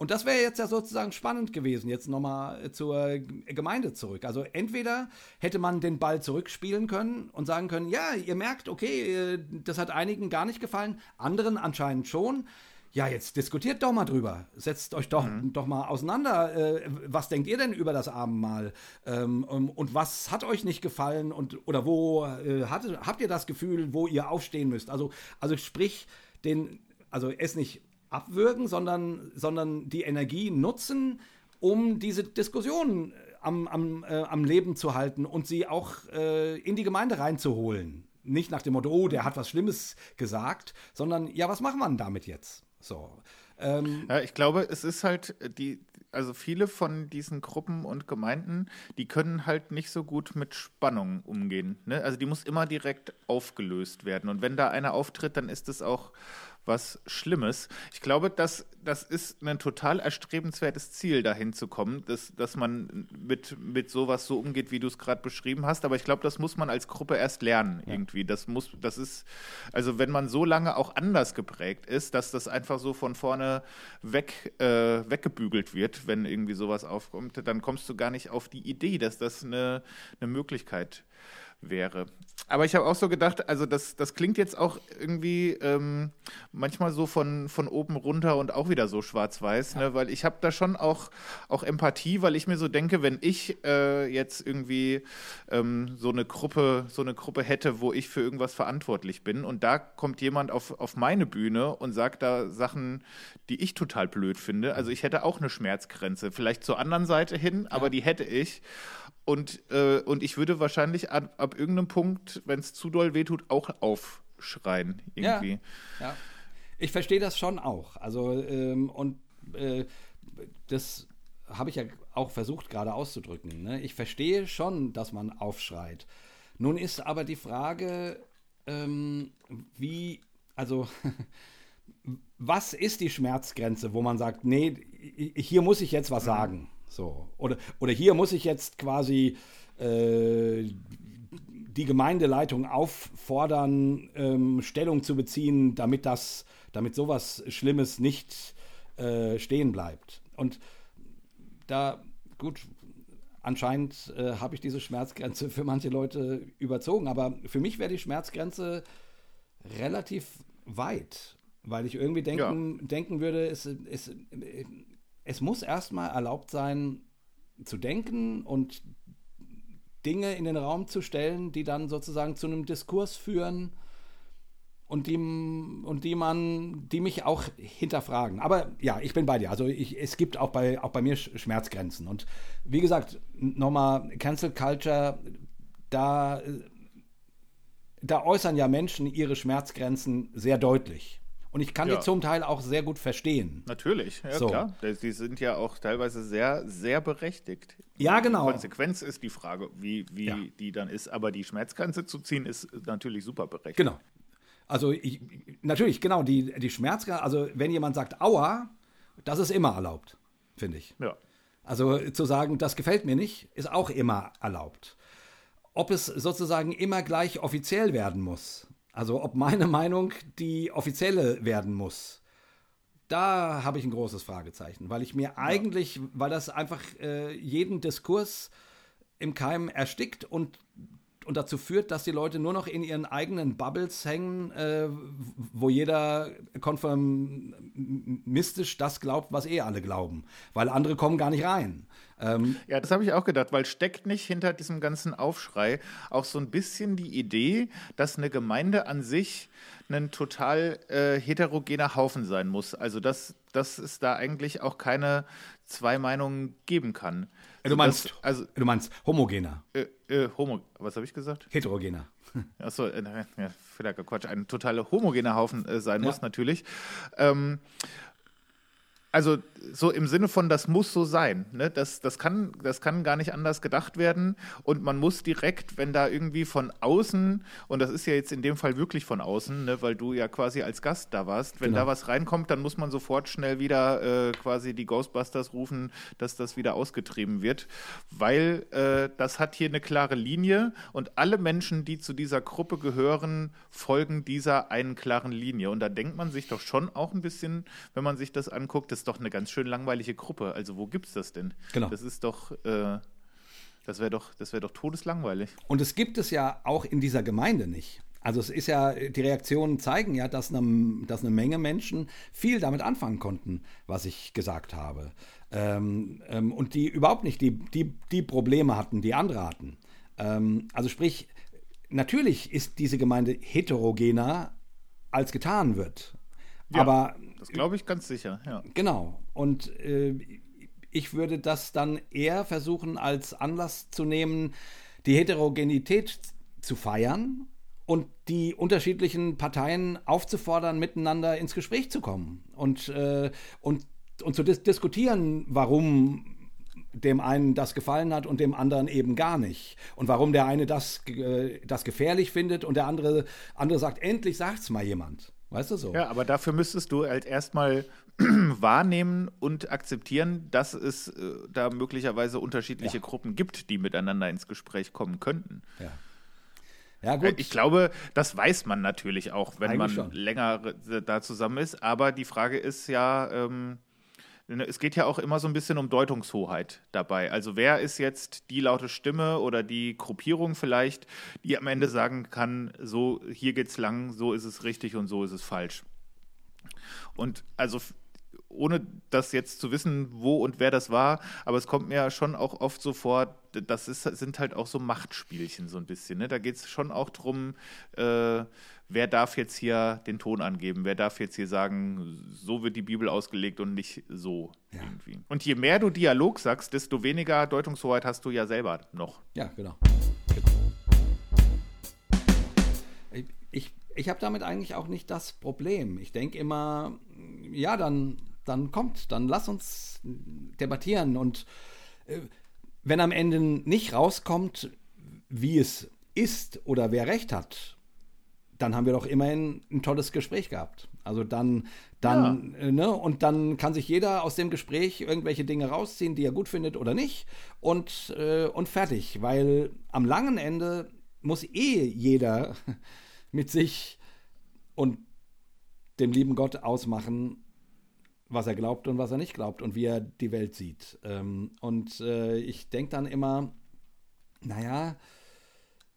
Und das wäre jetzt ja sozusagen spannend gewesen, jetzt nochmal zur Gemeinde zurück. Also entweder hätte man den Ball zurückspielen können und sagen können, ja, ihr merkt, okay, äh, das hat einigen gar nicht gefallen, anderen anscheinend schon ja, jetzt diskutiert doch mal drüber. Setzt euch doch, mhm. doch mal auseinander. Äh, was denkt ihr denn über das Abendmahl? Ähm, und was hat euch nicht gefallen? Und, oder wo äh, hat, habt ihr das Gefühl, wo ihr aufstehen müsst? Also, also sprich, den, also es nicht abwürgen, sondern, sondern die Energie nutzen, um diese Diskussion am, am, äh, am Leben zu halten und sie auch äh, in die Gemeinde reinzuholen. Nicht nach dem Motto, oh, der hat was Schlimmes gesagt, sondern ja, was machen wir denn damit jetzt? So. Ähm, ja, ich glaube, es ist halt die, also viele von diesen Gruppen und Gemeinden, die können halt nicht so gut mit Spannung umgehen. Ne? Also die muss immer direkt aufgelöst werden. Und wenn da einer auftritt, dann ist es auch was Schlimmes. Ich glaube, dass das ist ein total erstrebenswertes Ziel, dahin zu kommen, dass, dass man mit, mit sowas so umgeht, wie du es gerade beschrieben hast. Aber ich glaube, das muss man als Gruppe erst lernen ja. irgendwie. Das muss, das ist, also wenn man so lange auch anders geprägt ist, dass das einfach so von vorne weg, äh, weggebügelt wird, wenn irgendwie sowas aufkommt, dann kommst du gar nicht auf die Idee, dass das eine, eine Möglichkeit wäre. Aber ich habe auch so gedacht, also das, das klingt jetzt auch irgendwie ähm, manchmal so von, von oben runter und auch wieder so schwarz-weiß, ja. ne? weil ich habe da schon auch, auch Empathie, weil ich mir so denke, wenn ich äh, jetzt irgendwie ähm, so eine Gruppe, so eine Gruppe hätte, wo ich für irgendwas verantwortlich bin und da kommt jemand auf, auf meine Bühne und sagt da Sachen, die ich total blöd finde. Also ich hätte auch eine Schmerzgrenze, vielleicht zur anderen Seite hin, ja. aber die hätte ich. Und, äh, und ich würde wahrscheinlich ab, ab irgendeinem Punkt, wenn es zu doll wehtut, auch aufschreien irgendwie. Ja, ja. Ich verstehe das schon auch. Also, ähm, und äh, das habe ich ja auch versucht gerade auszudrücken. Ne? Ich verstehe schon, dass man aufschreit. Nun ist aber die Frage, ähm, wie, also, [LAUGHS] was ist die Schmerzgrenze, wo man sagt, nee, hier muss ich jetzt was mhm. sagen? So. Oder, oder hier muss ich jetzt quasi äh, die Gemeindeleitung auffordern, ähm, Stellung zu beziehen, damit das, damit sowas Schlimmes nicht äh, stehen bleibt. Und da, gut, anscheinend äh, habe ich diese Schmerzgrenze für manche Leute überzogen. Aber für mich wäre die Schmerzgrenze relativ weit, weil ich irgendwie denken, ja. denken würde, es, es, es muss erstmal erlaubt sein, zu denken und Dinge in den Raum zu stellen, die dann sozusagen zu einem Diskurs führen und die, und die man, die mich auch hinterfragen. Aber ja, ich bin bei dir. Also ich, es gibt auch bei, auch bei mir Schmerzgrenzen. Und wie gesagt, nochmal Cancel Culture, da, da äußern ja Menschen ihre Schmerzgrenzen sehr deutlich. Und ich kann ja. die zum Teil auch sehr gut verstehen. Natürlich, ja so. klar. Die sind ja auch teilweise sehr, sehr berechtigt. Ja, genau. Die Konsequenz ist die Frage, wie, wie ja. die dann ist. Aber die Schmerzgrenze zu ziehen, ist natürlich super berechtigt. Genau. Also ich, natürlich, genau, die, die Schmerzgrenze, also wenn jemand sagt Aua, das ist immer erlaubt, finde ich. Ja. Also zu sagen, das gefällt mir nicht, ist auch immer erlaubt. Ob es sozusagen immer gleich offiziell werden muss, also ob meine Meinung die offizielle werden muss, da habe ich ein großes Fragezeichen, weil ich mir ja. eigentlich, weil das einfach äh, jeden Diskurs im Keim erstickt und und dazu führt, dass die Leute nur noch in ihren eigenen Bubbles hängen, äh, wo jeder konformistisch das glaubt, was eh alle glauben, weil andere kommen gar nicht rein. Ähm, ja, das habe ich auch gedacht, weil steckt nicht hinter diesem ganzen Aufschrei auch so ein bisschen die Idee, dass eine Gemeinde an sich ein total äh, heterogener Haufen sein muss. Also dass, dass es da eigentlich auch keine zwei Meinungen geben kann. Du meinst, das, also, du meinst homogener. Äh, äh, homo, was habe ich gesagt? Heterogener. [LAUGHS] Achso, äh, ja, vielleicht Quatsch, ein totaler homogener Haufen äh, sein ja. muss natürlich. Ähm, also so im Sinne von, das muss so sein. Ne? Das, das, kann, das kann gar nicht anders gedacht werden. Und man muss direkt, wenn da irgendwie von außen, und das ist ja jetzt in dem Fall wirklich von außen, ne? weil du ja quasi als Gast da warst, wenn genau. da was reinkommt, dann muss man sofort schnell wieder äh, quasi die Ghostbusters rufen, dass das wieder ausgetrieben wird. Weil äh, das hat hier eine klare Linie und alle Menschen, die zu dieser Gruppe gehören, folgen dieser einen klaren Linie. Und da denkt man sich doch schon auch ein bisschen, wenn man sich das anguckt, das ist doch eine ganz schön langweilige Gruppe. Also wo gibt es das denn? Genau. Das ist doch, äh, das wäre doch, das wäre doch todeslangweilig. Und es gibt es ja auch in dieser Gemeinde nicht. Also es ist ja, die Reaktionen zeigen ja, dass eine, dass eine Menge Menschen viel damit anfangen konnten, was ich gesagt habe. Ähm, ähm, und die überhaupt nicht die, die, die Probleme hatten, die andere hatten. Ähm, also sprich, natürlich ist diese Gemeinde heterogener, als getan wird. Ja, Aber das glaube ich ganz sicher, ja. Genau. Und äh, ich würde das dann eher versuchen, als Anlass zu nehmen, die Heterogenität zu feiern und die unterschiedlichen Parteien aufzufordern, miteinander ins Gespräch zu kommen und, äh, und, und zu dis diskutieren, warum dem einen das gefallen hat und dem anderen eben gar nicht. Und warum der eine das, äh, das gefährlich findet und der andere, andere sagt, endlich sagt's mal jemand. Weißt du so? Ja, aber dafür müsstest du halt erstmal [CLEARS THROAT] wahrnehmen und akzeptieren, dass es äh, da möglicherweise unterschiedliche ja. Gruppen gibt, die miteinander ins Gespräch kommen könnten. Ja. Ja, gut. Ich glaube, das weiß man natürlich auch, wenn Eigentlich man schon. länger da zusammen ist. Aber die Frage ist ja, ähm, es geht ja auch immer so ein bisschen um Deutungshoheit dabei. Also wer ist jetzt die laute Stimme oder die Gruppierung vielleicht, die am Ende sagen kann, so hier geht's lang, so ist es richtig und so ist es falsch. Und also ohne das jetzt zu wissen, wo und wer das war, aber es kommt mir schon auch oft so vor, das ist, sind halt auch so Machtspielchen so ein bisschen. Ne? Da geht es schon auch darum, äh, wer darf jetzt hier den Ton angeben, wer darf jetzt hier sagen, so wird die Bibel ausgelegt und nicht so ja. irgendwie. Und je mehr du Dialog sagst, desto weniger Deutungshoheit hast du ja selber noch. Ja, genau. Ich, ich, ich habe damit eigentlich auch nicht das Problem. Ich denke immer, ja, dann, dann kommt, dann lass uns debattieren und äh, wenn am Ende nicht rauskommt, wie es ist oder wer recht hat, dann haben wir doch immerhin ein tolles Gespräch gehabt. Also dann, dann, ja. äh, ne, und dann kann sich jeder aus dem Gespräch irgendwelche Dinge rausziehen, die er gut findet oder nicht, und, äh, und fertig. Weil am langen Ende muss eh jeder [LAUGHS] mit sich und dem lieben Gott ausmachen, was er glaubt und was er nicht glaubt und wie er die Welt sieht. Ähm, und äh, ich denke dann immer, naja,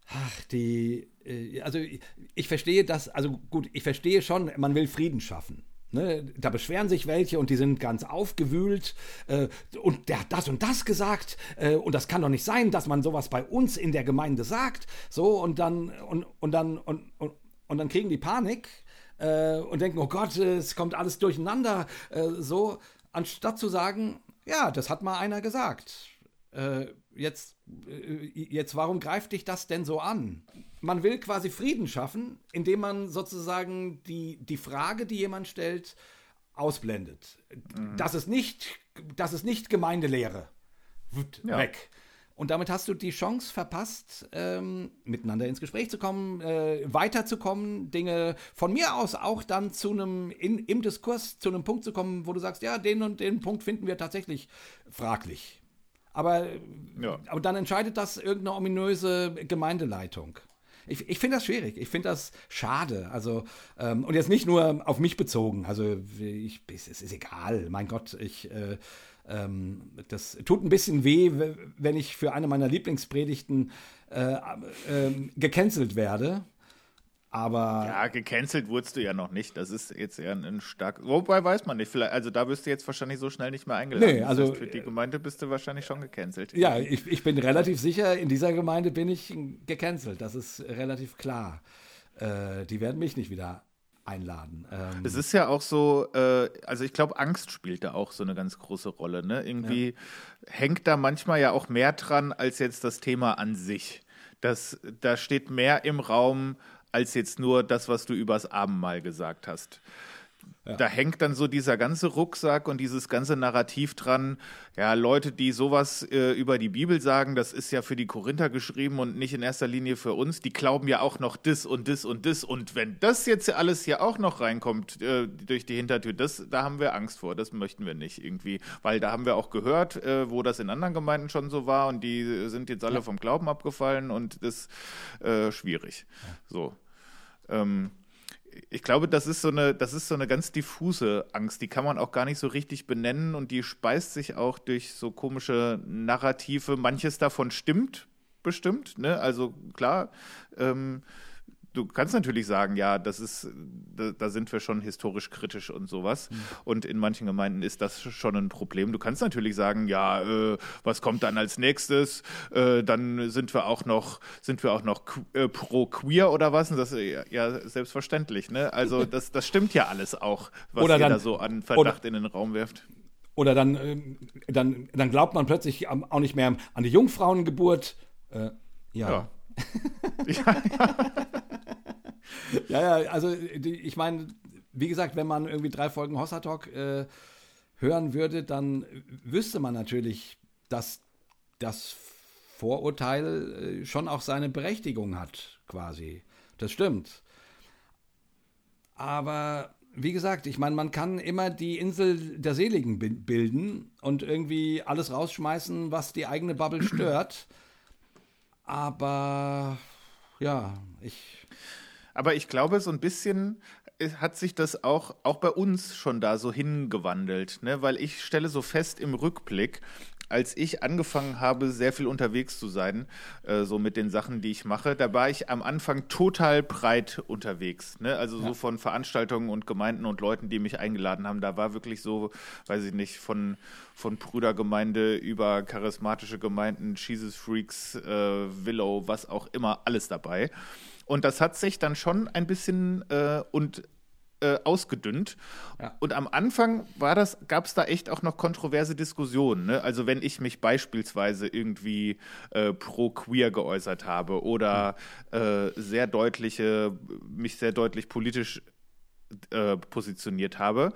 ach, die, äh, also ich, ich verstehe das, also gut, ich verstehe schon, man will Frieden schaffen. Ne, da beschweren sich welche und die sind ganz aufgewühlt äh, und der hat das und das gesagt äh, und das kann doch nicht sein, dass man sowas bei uns in der Gemeinde sagt. So und dann und, und dann und, und, und dann kriegen die Panik äh, und denken, oh Gott, es kommt alles durcheinander. Äh, so, anstatt zu sagen, ja, das hat mal einer gesagt. Äh, jetzt, äh, jetzt, warum greift dich das denn so an? Man will quasi Frieden schaffen, indem man sozusagen die, die Frage, die jemand stellt, ausblendet. Mhm. Das ist nicht, das ist nicht Gemeindelehre. Ja. Weg. Und damit hast du die Chance verpasst, ähm, miteinander ins Gespräch zu kommen, äh, weiterzukommen, Dinge von mir aus auch dann zu einem, im Diskurs zu einem Punkt zu kommen, wo du sagst, ja, den und den Punkt finden wir tatsächlich fraglich. Aber, ja. aber dann entscheidet das irgendeine ominöse Gemeindeleitung. Ich, ich finde das schwierig. Ich finde das schade. Also, ähm, und jetzt nicht nur auf mich bezogen. Also, ich, es ist egal. Mein Gott, ich. Äh, ähm, das tut ein bisschen weh, wenn ich für eine meiner Lieblingspredigten äh, äh, gecancelt werde. Aber. Ja, gecancelt wurdest du ja noch nicht. Das ist jetzt eher ein stark. Wobei weiß man nicht. Vielleicht, also da bist du jetzt wahrscheinlich so schnell nicht mehr eingeladen. Nee, also. Das heißt, für die Gemeinde bist du wahrscheinlich schon gecancelt. Ja, ich, ich bin relativ sicher, in dieser Gemeinde bin ich gecancelt. Das ist relativ klar. Äh, die werden mich nicht wieder einladen. Ähm es ist ja auch so, äh, also ich glaube, Angst spielt da auch so eine ganz große Rolle. Ne? Irgendwie ja. hängt da manchmal ja auch mehr dran als jetzt das Thema an sich. Das, da steht mehr im Raum als jetzt nur das, was du übers Abendmahl gesagt hast. Ja. Da hängt dann so dieser ganze Rucksack und dieses ganze Narrativ dran. Ja, Leute, die sowas äh, über die Bibel sagen, das ist ja für die Korinther geschrieben und nicht in erster Linie für uns. Die glauben ja auch noch das und das und das. Und wenn das jetzt alles hier auch noch reinkommt äh, durch die Hintertür, das, da haben wir Angst vor. Das möchten wir nicht irgendwie. Weil da haben wir auch gehört, äh, wo das in anderen Gemeinden schon so war und die sind jetzt alle vom Glauben abgefallen und das ist äh, schwierig. So. Ähm, ich glaube, das ist so eine, das ist so eine ganz diffuse Angst. Die kann man auch gar nicht so richtig benennen und die speist sich auch durch so komische Narrative. Manches davon stimmt bestimmt. Ne? Also klar. Ähm, du kannst natürlich sagen, ja, das ist, da, da, sind wir schon historisch kritisch und sowas. Mhm. Und in manchen Gemeinden ist das schon ein Problem. Du kannst natürlich sagen, ja, äh, was kommt dann als nächstes? Äh, dann sind wir auch noch, sind wir auch noch äh, pro queer oder was? Und das ist ja selbstverständlich. Ne? Also [LAUGHS] das, das stimmt ja alles auch, was oder ihr dann, da so an Verdacht oder, in den Raum wirft. Oder dann, äh, dann, dann glaubt man plötzlich auch nicht mehr an die Jungfrauengeburt. Äh, ja. ja. [LAUGHS] ja, ja. also ich meine, wie gesagt, wenn man irgendwie drei Folgen Hossa Talk äh, hören würde, dann wüsste man natürlich, dass das Vorurteil äh, schon auch seine Berechtigung hat, quasi. Das stimmt. Aber wie gesagt, ich meine, man kann immer die Insel der Seligen bilden und irgendwie alles rausschmeißen, was die eigene Bubble stört. Aber ja, ich. Aber ich glaube, so ein bisschen hat sich das auch, auch bei uns schon da so hingewandelt, ne? weil ich stelle so fest im Rückblick, als ich angefangen habe, sehr viel unterwegs zu sein, äh, so mit den Sachen, die ich mache, da war ich am Anfang total breit unterwegs. Ne? Also ja. so von Veranstaltungen und Gemeinden und Leuten, die mich eingeladen haben. Da war wirklich so, weiß ich nicht, von, von Brüdergemeinde über charismatische Gemeinden, Jesus Freaks, äh, Willow, was auch immer, alles dabei. Und das hat sich dann schon ein bisschen äh, und äh, ausgedünnt. Ja. Und am Anfang war das, gab es da echt auch noch kontroverse Diskussionen. Ne? Also wenn ich mich beispielsweise irgendwie äh, pro queer geäußert habe oder mhm. sehr deutliche, mich sehr deutlich politisch äh, positioniert habe,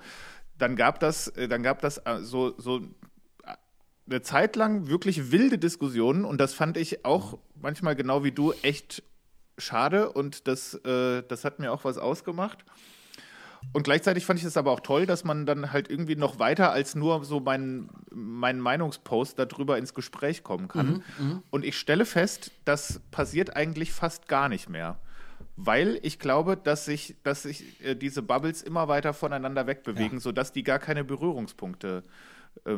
dann gab das, dann gab das so, so eine Zeit lang wirklich wilde Diskussionen und das fand ich auch manchmal genau wie du echt schade und das, äh, das hat mir auch was ausgemacht. Und gleichzeitig fand ich es aber auch toll, dass man dann halt irgendwie noch weiter als nur so meinen mein Meinungspost darüber ins Gespräch kommen kann. Mhm, mhm. und ich stelle fest, das passiert eigentlich fast gar nicht mehr. weil ich glaube, dass sich, dass sich äh, diese Bubbles immer weiter voneinander wegbewegen, Ja. sodass die gar keine Berührungspunkte äh,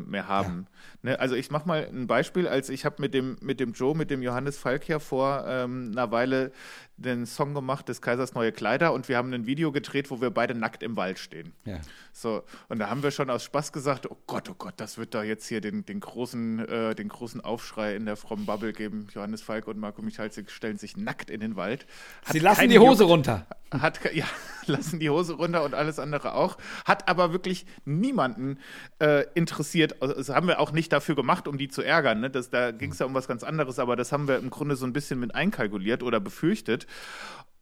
mehr haben. Ne, also ich mache mal ein Beispiel, als ich habe mit dem, mit dem Joe, mit dem Johannes Falk ja vor ähm, einer Weile den Song gemacht des Kaisers neue Kleider und wir haben ein Video gedreht, wo wir beide nackt im Wald stehen. Ja. So, und da haben wir schon aus Spaß gesagt, oh Gott, oh Gott, das wird da jetzt hier den, den, großen, äh, den großen Aufschrei in der frommen Bubble geben. Johannes Falk und Marco Michalzik stellen sich nackt in den Wald. Hat Sie lassen die Hose Juck- runter. Hat, ja, [LAUGHS] lassen die Hose runter und alles andere auch. Hat aber wirklich niemanden äh, interessiert. Also, Das haben wir auch nicht dafür gemacht, um die zu ärgern. Ne? Das, da ging es ja um was ganz anderes, aber das haben wir im Grunde so ein bisschen mit einkalkuliert oder befürchtet.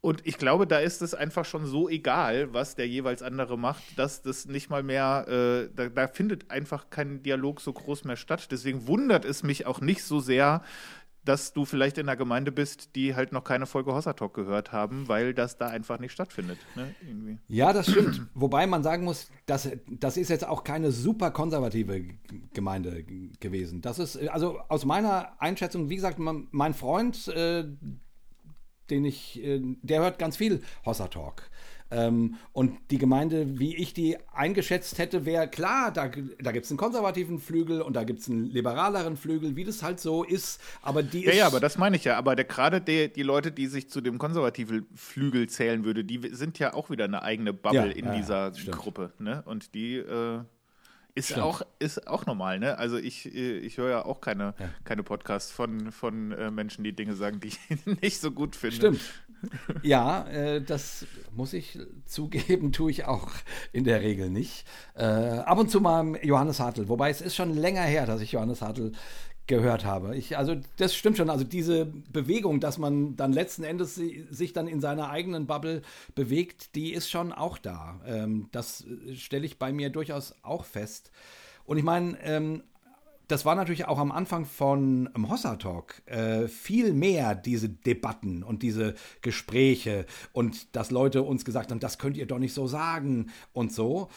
Und ich glaube, da ist es einfach schon so egal, was der jeweils andere macht, dass das nicht mal mehr, äh, da, da findet einfach kein Dialog so groß mehr statt. Deswegen wundert es mich auch nicht so sehr, dass du vielleicht in einer Gemeinde bist, die halt noch keine Folge Hossa Talk gehört haben, weil das da einfach nicht stattfindet. Ne? Ja, das stimmt. Wobei man sagen muss, das, das ist jetzt auch keine super konservative Gemeinde gewesen. Das ist, also aus meiner Einschätzung, wie gesagt, mein, Freund, äh, den ich, äh, der hört ganz viel Hossa Talk. Ähm, und die Gemeinde, wie ich die eingeschätzt hätte, wäre klar, da, da gibt es einen konservativen Flügel und da gibt es einen liberaleren Flügel, wie das halt so ist. Aber die Ja, ist. ja, aber das meine ich ja. Aber der- gerade die, die Leute, die sich zu dem konservativen Flügel zählen würde, die sind ja auch wieder eine eigene Bubble Ja, in ja, dieser stimmt. Gruppe. Ne? Und die äh, ist, Stimmt. auch, ist auch normal. Ne? Also ich, äh, ich höre ja auch keine, Ja. keine Podcasts von, von äh, Menschen, die Dinge sagen, die ich [LAUGHS] nicht so gut finde. Stimmt. Ja, äh, das muss ich zugeben, tue ich auch in der Regel nicht. Äh, ab und zu mal Johannes Hartl, wobei es ist schon länger her, dass ich Johannes Hartl gehört habe. Ich, also das stimmt schon. Also diese Bewegung, dass man dann letzten Endes si- sich dann in seiner eigenen Bubble bewegt, die ist schon auch da. Ähm, das stelle ich bei mir durchaus auch fest. Und ich meine, ähm, das war natürlich auch am Anfang von ähm, Hossa Talk äh, viel mehr diese Debatten und diese Gespräche und dass Leute uns gesagt haben, das könnt ihr doch nicht so sagen und so.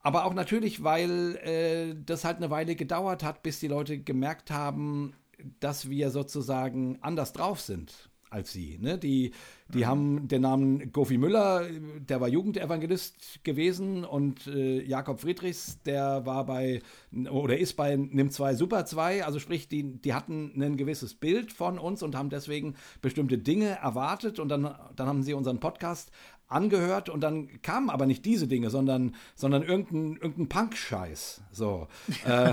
Aber auch natürlich, weil äh, das halt eine Weile gedauert hat, bis die Leute gemerkt haben, dass wir sozusagen anders drauf sind als sie. Ne? Die, die haben den Namen Gofi Müller, der war Jugendevangelist gewesen und äh, Jakob Friedrichs, der war bei oder ist bei Nimm 2 Super 2, also sprich, die, die hatten ein gewisses Bild von uns und haben deswegen bestimmte Dinge erwartet und dann, dann haben sie unseren Podcast angehört und dann kamen aber nicht diese Dinge, sondern, sondern irgendein, irgendein Punk-Scheiß. So. [LAUGHS] äh,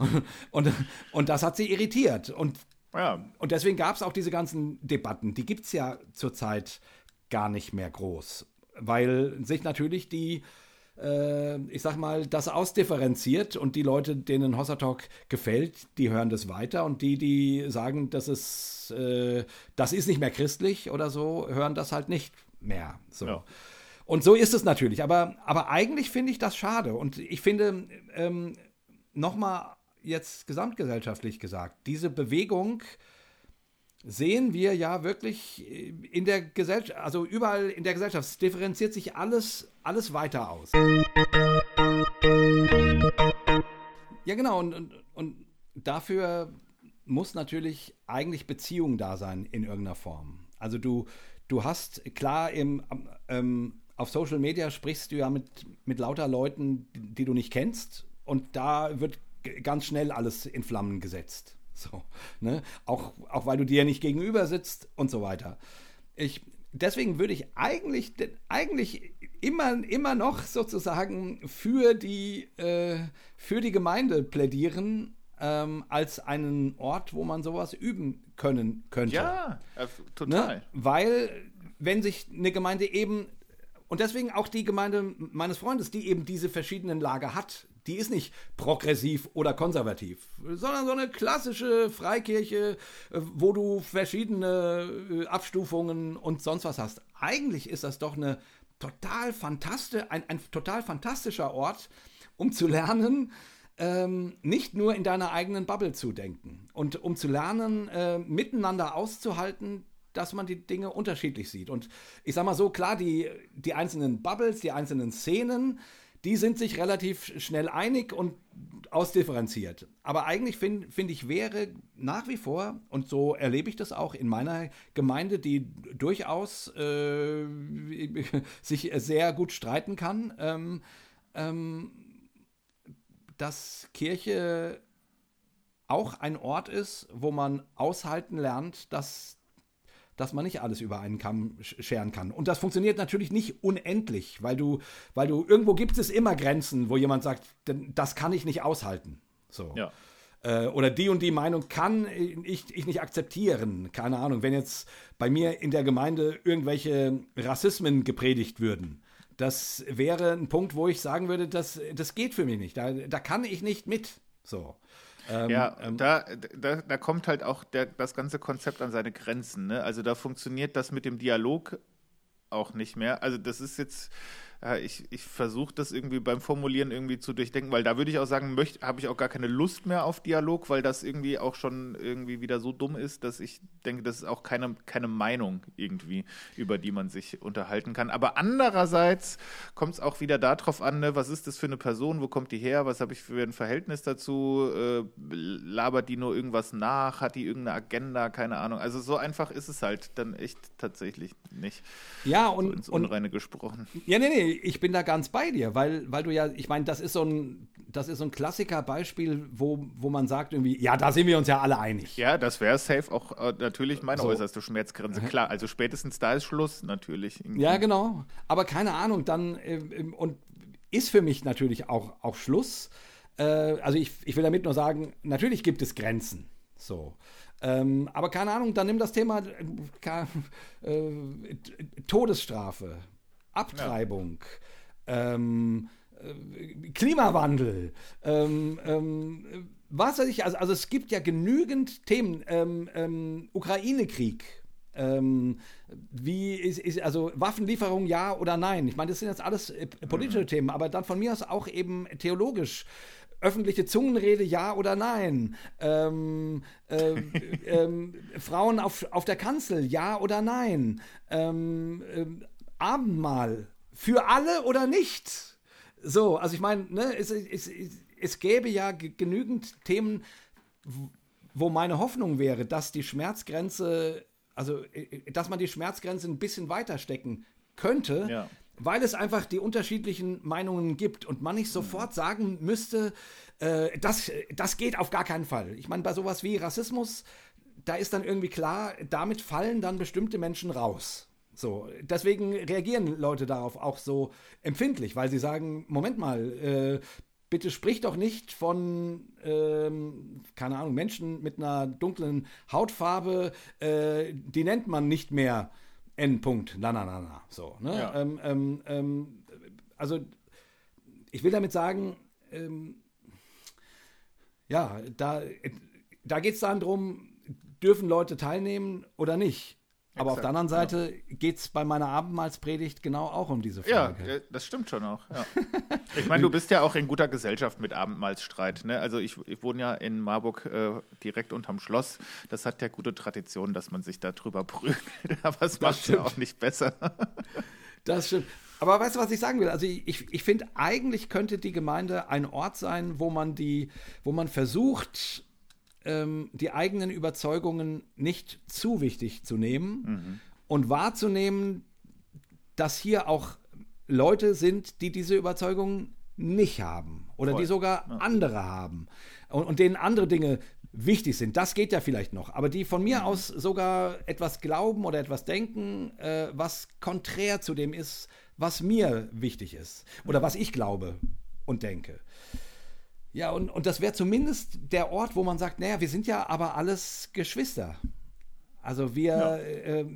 [LAUGHS] und, und das hat sie irritiert. Und Ja, und deswegen gab es auch diese ganzen Debatten. Die gibt es ja zurzeit gar nicht mehr groß, weil sich natürlich die, äh, ich sag mal, das ausdifferenziert und die Leute, denen Hossa Talk gefällt, die hören das weiter und die, die sagen, das ist, äh, das ist nicht mehr christlich oder so, hören das halt nicht mehr. So. Ja. Und so ist es natürlich. Aber, aber eigentlich finde ich das schade. Und ich finde, ähm, nochmal jetzt gesamtgesellschaftlich gesagt, diese Bewegung sehen wir ja wirklich in der Gesellschaft, also überall in der Gesellschaft, es differenziert sich alles, alles weiter aus. Ja, genau, und, und, und dafür muss natürlich eigentlich Beziehung da sein in irgendeiner Form. Also du, du hast klar im, ähm, auf Social Media sprichst du ja mit, mit lauter Leuten, die du nicht kennst, und da wird ganz schnell alles in Flammen gesetzt. So, ne? auch, auch weil du dir nicht gegenüber sitzt und so weiter. Ich, deswegen würde ich eigentlich, eigentlich immer, immer noch sozusagen für die, äh, für die Gemeinde plädieren, ähm, als einen Ort, wo man sowas üben können könnte. ja, äh, total. Ne? Weil, wenn sich eine Gemeinde eben, und deswegen auch die Gemeinde meines Freundes, die eben diese verschiedenen Lager hat, die ist nicht progressiv oder konservativ, sondern so eine klassische Freikirche, äh, wo du verschiedene äh, Abstufungen und sonst was hast. Eigentlich ist das doch eine total fantastisch, ein, ein total fantastischer Ort, um zu lernen, ähm, nicht nur in deiner eigenen Bubble zu denken und um zu lernen, äh, miteinander auszuhalten, dass man die Dinge unterschiedlich sieht. Und ich sag mal so, klar, die, die einzelnen Bubbles, die einzelnen Szenen, die sind sich relativ schnell einig und ausdifferenziert. Aber eigentlich finde find ich, wäre nach wie vor, und so erlebe ich das auch in meiner Gemeinde, die durchaus äh, [LAUGHS] sich sehr gut streiten kann, ähm, ähm, dass Kirche auch ein Ort ist, wo man aushalten lernt, dass, dass man nicht alles über einen Kamm scheren kann. Und das funktioniert natürlich nicht unendlich, weil du, weil du irgendwo gibt es immer Grenzen, wo jemand sagt, das kann ich nicht aushalten. So. Ja. Äh, oder die und die Meinung kann ich, ich nicht akzeptieren. Keine Ahnung, wenn jetzt bei mir in der Gemeinde irgendwelche Rassismen gepredigt würden. Das wäre ein Punkt, wo ich sagen würde, das, das geht für mich nicht. Da, da kann ich nicht mit. So. Ähm, ja, ähm, da, da, da kommt halt auch der, das ganze Konzept an seine Grenzen. Ne? Also da funktioniert das mit dem Dialog auch nicht mehr. Also das ist jetzt, ja, ich, ich versuche das irgendwie beim Formulieren irgendwie zu durchdenken, weil da würde ich auch sagen, habe ich auch gar keine Lust mehr auf Dialog, weil das irgendwie auch schon irgendwie wieder so dumm ist, dass ich denke, das ist auch keine, keine Meinung irgendwie, über die man sich unterhalten kann. Aber andererseits kommt es auch wieder darauf an, ne, was ist das für eine Person, wo kommt die her, was habe ich für ein Verhältnis dazu, äh, labert die nur irgendwas nach, hat die irgendeine Agenda, keine Ahnung. Also so einfach ist es halt dann echt tatsächlich nicht. Ja, und. So ins Unreine und, gesprochen. Ja, nee, nee, ich bin da ganz bei dir, weil, weil du ja, ich meine, das ist so ein, das ist so ein Klassiker-Beispiel, wo, wo man sagt irgendwie, ja, da sind wir uns ja alle einig. Ja, das wäre safe auch äh, natürlich meine so. äußerste Schmerzgrenze. Klar, also spätestens da ist Schluss natürlich. Irgendwie. Ja, genau. Aber keine Ahnung, dann äh, und ist für mich natürlich auch, auch Schluss. Äh, also ich, ich will damit nur sagen, natürlich gibt es Grenzen. So. Ähm, aber keine Ahnung, dann nimm das Thema äh, äh Todesstrafe, Abtreibung, ja. ähm, äh, Klimawandel, ähm, ähm, was weiß ich, also, also es gibt ja genügend Themen, ähm, ähm, Ukraine-Krieg, ähm, wie ist, ist, also Waffenlieferung ja oder nein? Ich meine, das sind jetzt alles äh, politische mhm. Themen, aber dann von mir aus auch eben theologisch öffentliche Zungenrede ja oder nein? Ähm, äh, [LAUGHS] ähm, Frauen auf, auf der Kanzel ja oder nein? Abendmahl für alle oder nicht? So, also ich meine, ne, es, es, es, gäbe ja genügend Themen, wo meine Hoffnung wäre, dass die Schmerzgrenze, also äh, dass man die Schmerzgrenze ein bisschen weiter stecken könnte, ja weil es einfach die unterschiedlichen Meinungen gibt und man nicht sofort sagen müsste, äh, das, das geht auf gar keinen Fall. Ich meine, bei sowas wie Rassismus, da ist dann irgendwie klar, damit fallen dann bestimmte Menschen raus. So, deswegen reagieren Leute darauf auch so empfindlich, weil sie sagen, Moment mal, äh, bitte sprich doch nicht von, ähm, keine Ahnung, Menschen mit einer dunklen Hautfarbe, äh, die nennt man nicht mehr Endpunkt, na, na, na, na. So, ne? Ja. Ähm, ähm, ähm, also, ich will damit sagen, ähm, ja, da, da geht es dann darum, dürfen Leute teilnehmen oder nicht. Aber auf der anderen Seite ja. geht es bei meiner Abendmahlspredigt genau auch um diese Frage. Ja, das stimmt schon auch. Ja. [LAUGHS] ich meine, du bist ja auch in guter Gesellschaft mit Abendmahlsstreit. Ne? Also ich, ich wohne ja in Marburg äh, direkt unterm Schloss. Das hat ja gute Tradition, dass man sich da drüber prügelt. [LAUGHS] Aber es macht ja auch nicht besser. [LAUGHS] das stimmt. Aber weißt du, was ich sagen will? Also ich, ich finde, eigentlich könnte die Gemeinde ein Ort sein, wo man die, wo man versucht, ähm, die eigenen Überzeugungen nicht zu wichtig zu nehmen mhm. und wahrzunehmen, dass hier auch Leute sind, die diese Überzeugungen nicht haben oder Voll. die sogar ja. andere haben und, und, denen andere Dinge wichtig sind. Das geht ja vielleicht noch, aber die von mir mhm. aus sogar etwas glauben oder etwas denken, äh, was konträr zu dem ist, was mir wichtig ist oder was ich glaube und denke. Ja, und, und das wäre zumindest der Ort, wo man sagt, naja, wir sind ja aber alles Geschwister. Also wir, ja. äh,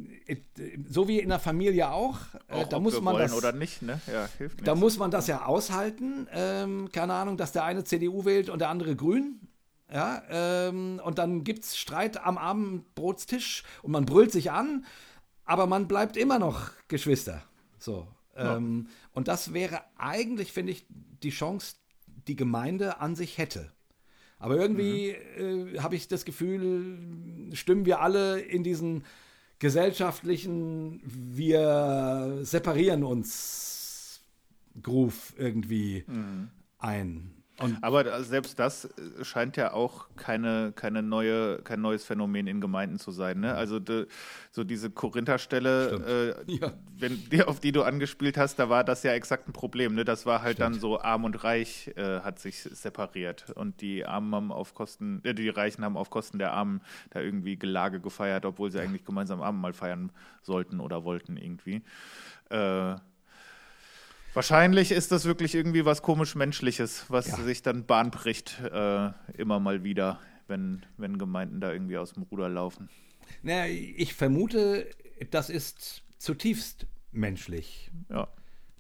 so wie in der Familie auch, äh, da muss man das oder nicht, ne? Ja, hilft Da muss man das ja aushalten. Ähm, keine Ahnung, dass der eine CDU wählt und der andere Grün. Ja, ähm, und dann gibt es Streit am Abendbrotstisch und man brüllt sich an, aber man bleibt immer noch Geschwister. So. Ähm, ja. Und das wäre eigentlich, finde ich, die Chance, die Gemeinde an sich hätte. Aber irgendwie mhm. äh, habe ich das Gefühl, stimmen wir alle in diesen gesellschaftlichen, wir separieren uns Groove irgendwie ein. Und Aber selbst das äh, scheint ja auch keine, keine neue, kein neues Phänomen in Gemeinden zu sein. Ne? Also de, so diese Korinther-Stelle, äh, [LAUGHS] Ja. wenn die, auf die du angespielt hast, da war das ja exakt ein Problem. Ne? Das war halt dann so arm und reich äh, hat sich separiert und die Armen haben auf Kosten, äh, die Reichen haben auf Kosten der Armen da irgendwie Gelage gefeiert, obwohl sie eigentlich gemeinsam Abendmahl feiern sollten oder wollten irgendwie. Äh, Wahrscheinlich ist das wirklich irgendwie was komisch Menschliches, was Ja. sich dann Bahn bricht, äh, immer mal wieder, wenn, wenn Gemeinden da irgendwie aus dem Ruder laufen. naja, ich vermute, das ist zutiefst menschlich. Ja.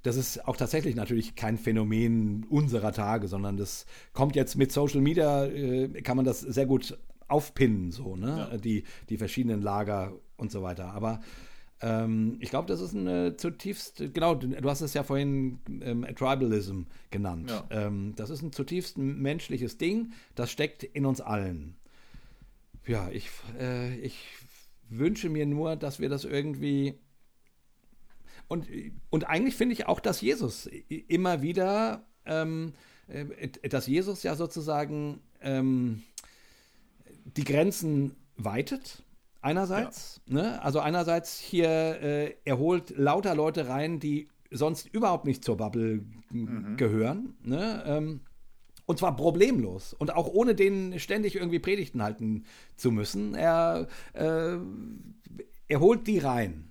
Das ist auch tatsächlich natürlich kein Phänomen unserer Tage, sondern das kommt jetzt mit Social Media, äh, kann man das sehr gut aufpinnen, so, ne? Ja. Die, die verschiedenen Lager und so weiter. Aber ähm, ich glaube, das ist eine zutiefst, genau, du hast es ja vorhin ähm, Tribalism genannt. Ja. Ähm, das ist ein zutiefst menschliches Ding, das steckt in uns allen. Ja, ich, äh, ich wünsche mir nur, dass wir das irgendwie und, und eigentlich finde ich auch, dass Jesus immer wieder, ähm, äh, dass Jesus ja sozusagen ähm, die Grenzen weitet. Einerseits, ne? also einerseits hier, äh, er holt lauter Leute rein, die sonst überhaupt nicht zur Bubble g- gehören. Ne? Ähm, und zwar problemlos und auch ohne denen ständig irgendwie Predigten halten zu müssen. Er, äh, er holt die rein.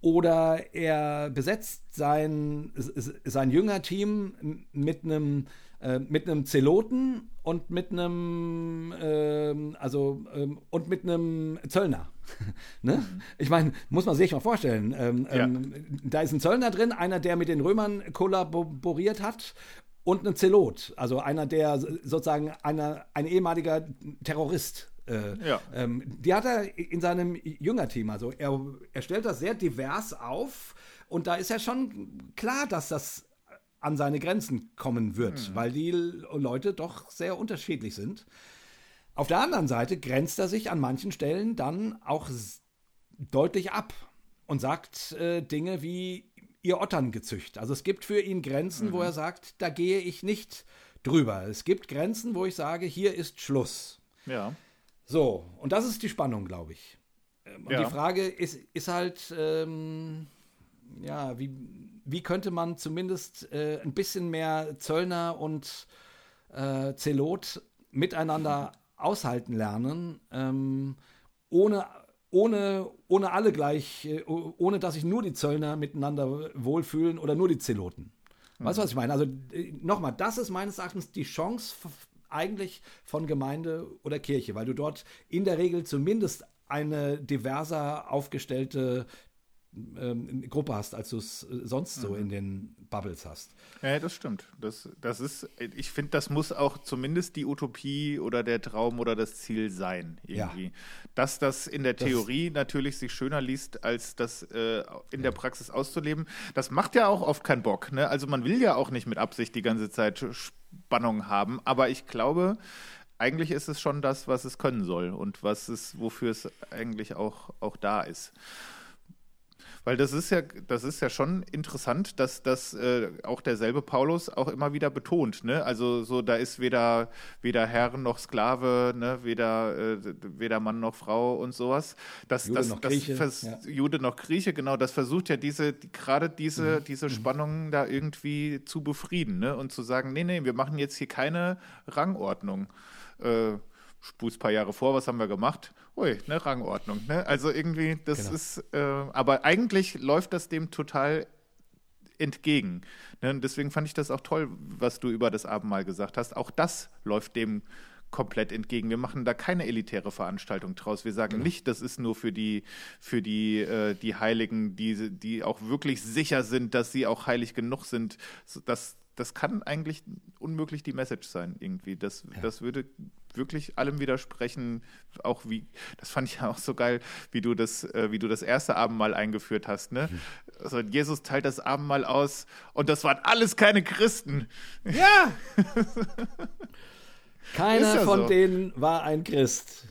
Oder er besetzt sein, sein Jüngerteam mit einem äh, mit einem Zeloten und mit einem ähm, also ähm, und mit einem Zöllner. [LAUGHS] ne? Ich meine, muss man sich mal vorstellen. Ähm, Ja. ähm, da ist ein Zöllner drin, einer, der mit den Römern kollaboriert hat und ein Zelot, also einer, der sozusagen einer, ein ehemaliger Terrorist. Äh, Ja. ähm, die hat er in seinem Jüngerteam. Also er, er stellt das sehr divers auf und da ist ja schon klar, dass das an seine Grenzen kommen wird, weil die Leute doch sehr unterschiedlich sind. Auf der anderen Seite grenzt er sich an manchen Stellen dann auch deutlich ab und sagt äh, Dinge wie ihr Otterngezücht. Also es gibt für ihn Grenzen, wo er sagt, da gehe ich nicht drüber. Es gibt Grenzen, wo ich sage, hier ist Schluss. Ja. So, und das ist die Spannung, glaube ich. Ähm, Und Ja. die Frage ist, ist halt, ähm, ja, wie, wie könnte man zumindest äh, ein bisschen mehr Zöllner und äh, Zelot miteinander aushalten lernen, ähm, ohne, ohne, ohne alle gleich, äh, ohne dass sich nur die Zöllner miteinander wohlfühlen oder nur die Zeloten. Weißt du, was ich meine? Also äh, nochmal, das ist meines Erachtens die Chance eigentlich von Gemeinde oder Kirche, weil du dort in der Regel zumindest eine diverser aufgestellte ähm, Gruppe hast, als du es äh, sonst so in den Bubbles hast. Ja, das stimmt. Das, das ist, ich finde, das muss auch zumindest die Utopie oder der Traum oder das Ziel sein, irgendwie. Dass das in der Theorie natürlich sich schöner liest, als das äh, in der Praxis auszuleben, das macht ja auch oft keinen Bock. Ne? Also man will ja auch nicht mit Absicht die ganze Zeit Spannung haben, aber ich glaube, eigentlich ist es schon das, was es können soll und was es, wofür es eigentlich auch, auch da ist. Weil das ist ja, das ist ja schon interessant, dass das äh, auch derselbe Paulus auch immer wieder betont. Ne? Also so, da ist weder, weder Herr noch Sklave, ne? weder, äh, weder Mann noch Frau und sowas. Das, Jude das, noch das Grieche, vers- ja. Jude noch Grieche, genau, das versucht ja diese, die, gerade Mhm. diese, diese Spannungen da irgendwie zu befrieden ne? und zu sagen, nee, nee, wir machen jetzt hier keine Rangordnung. Äh, Spul's ein paar Jahre vor, was haben wir gemacht? Ui, ne, Rangordnung. Ne? Also irgendwie, das Genau. ist, äh, aber eigentlich läuft das dem total entgegen. Ne? Deswegen fand ich das auch toll, was du über das Abendmahl gesagt hast. Auch das läuft dem komplett entgegen. Wir machen da keine elitäre Veranstaltung draus. Wir sagen nicht, das ist nur für die, für die, äh, die Heiligen, die, die auch wirklich sicher sind, dass sie auch heilig genug sind. Das, das kann eigentlich unmöglich die Message sein, irgendwie. Das, das würde wirklich allem widersprechen, auch wie, das fand ich ja auch so geil, wie du das, äh, wie du das erste Abendmahl eingeführt hast, ne? Also Jesus teilt das Abendmahl aus und das waren alles keine Christen. Ja! [LAUGHS] Keiner ja von so. denen war ein Christ.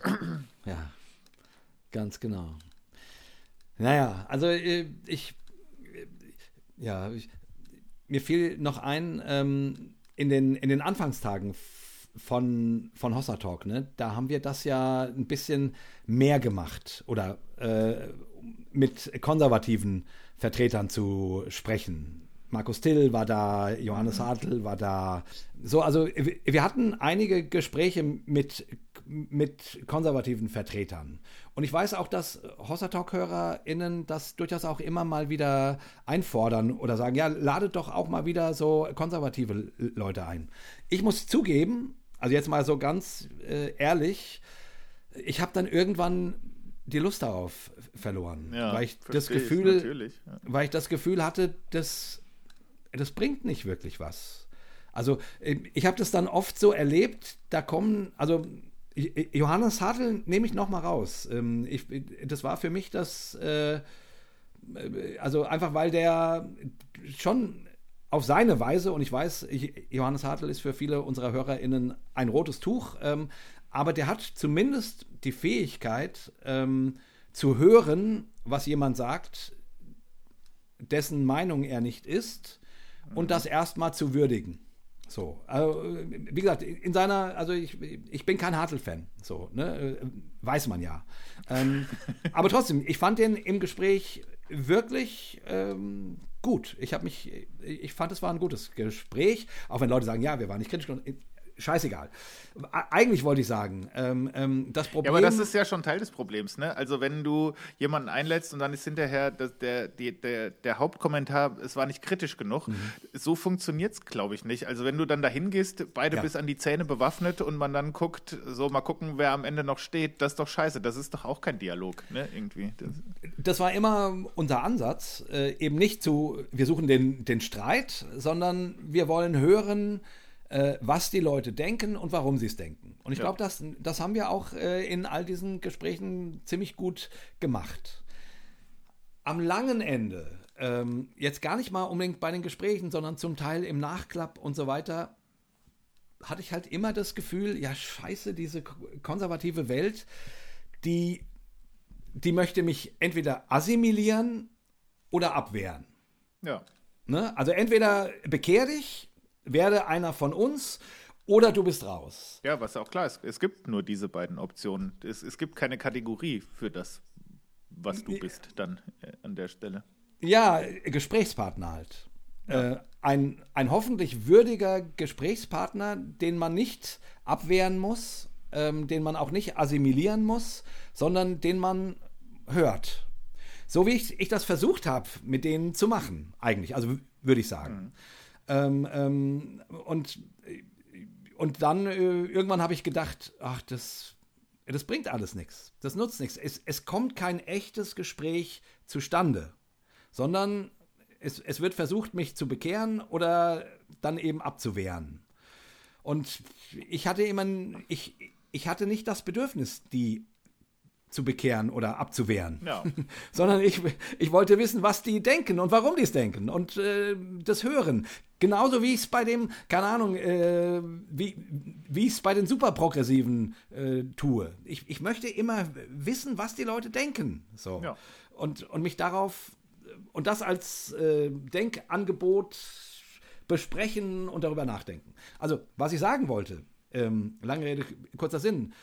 Ja, ganz genau. Naja, also äh, ich, äh, ja, ich, mir fiel noch ein, ähm, in, den, in den Anfangstagen von, von Hossa Talk, ne, da haben wir das ja ein bisschen mehr gemacht oder äh, mit konservativen Vertretern zu sprechen. Markus Till war da, Johannes Hartl war da. So, also wir hatten einige Gespräche mit, mit konservativen Vertretern. Und ich weiß auch, dass Hossa Talk-HörerInnen das durchaus auch immer mal wieder einfordern oder sagen, ja, ladet doch auch mal wieder so konservative Leute ein. Ich muss zugeben, also jetzt mal so ganz äh, ehrlich, ich habe dann irgendwann die Lust darauf verloren, Ja, weil ich das Gefühl, ja. weil ich das Gefühl hatte, das, das bringt nicht wirklich was. Also äh, ich habe das dann oft so erlebt, da kommen, also Johannes Hartl nehme ich noch mal raus. Ähm, Ich, das war für mich das, äh, also einfach weil der schon auf seine Weise, und ich weiß, ich, Johannes Hartl ist für viele unserer HörerInnen ein rotes Tuch, ähm, aber der hat zumindest die Fähigkeit ähm, zu hören, was jemand sagt, dessen Meinung er nicht ist, und das erstmal zu würdigen. So, also, wie gesagt, in seiner, also ich, ich bin kein Hartl-Fan, so, ne, weiß man ja. Ähm, aber trotzdem, ich fand den im Gespräch wirklich ähm, gut. Ich habe mich, ich fand, es war ein gutes Gespräch, auch wenn Leute sagen, ja, wir waren nicht kritisch. Scheißegal. Eigentlich wollte ich sagen, ähm, ähm, das Ja, Problem. aber das ist ja schon Teil des Problems, ne? Also wenn du jemanden einlädst und dann ist hinterher das, der, die, der, der Hauptkommentar, es war nicht kritisch genug, Mhm. so funktioniert es, glaube ich, nicht. Also wenn du dann dahin gehst, beide Ja. bis an die Zähne bewaffnet und man dann guckt, so mal gucken, wer am Ende noch steht, das ist doch scheiße. Das ist doch auch kein Dialog, ne? Irgendwie. Das, das war immer unser Ansatz, äh, eben nicht zu, wir suchen den, den Streit, sondern wir wollen hören, äh, was die Leute denken und warum sie es denken. Und ich Ja. glaube, das, das haben wir auch äh, in all diesen Gesprächen ziemlich gut gemacht. Am langen Ende, ähm, jetzt gar nicht mal unbedingt bei den Gesprächen, sondern zum Teil im Nachklapp und so weiter, hatte ich halt immer das Gefühl, ja scheiße, diese ko- konservative Welt, die, die möchte mich entweder assimilieren oder abwehren. ja. Ne? Also entweder bekehr dich, werde einer von uns oder du bist raus. Ja, was auch klar ist, es gibt nur diese beiden Optionen. Es, es gibt keine Kategorie für das, was du bist dann äh, an der Stelle. Ja, Gesprächspartner halt. Äh, ein, ein hoffentlich würdiger Gesprächspartner, den man nicht abwehren muss, ähm, den man auch nicht assimilieren muss, sondern den man hört. So wie ich, ich das versucht habe, mit denen zu machen, eigentlich. Also würde ich sagen. Ähm, ähm, und, und dann äh, irgendwann habe ich gedacht, ach, das, das bringt alles nichts. Das nutzt nichts. Es, es kommt kein echtes Gespräch zustande, sondern es, es wird versucht, mich zu bekehren oder dann eben abzuwehren. Und ich hatte immer, ich, ich hatte nicht das Bedürfnis, die zu bekehren oder abzuwehren. Ja. [LAUGHS] Sondern ich, ich wollte wissen, was die denken und warum die es denken und äh, das hören. Genauso wie ich es bei dem, keine Ahnung, äh, wie, wie ich es bei den Superprogressiven äh, tue. Ich, ich möchte immer wissen, was die Leute denken. So. Ja. Und, und mich darauf, und das als äh, Denkangebot besprechen und darüber nachdenken. Also, was ich sagen wollte, ähm, lange Rede, kurzer Sinn.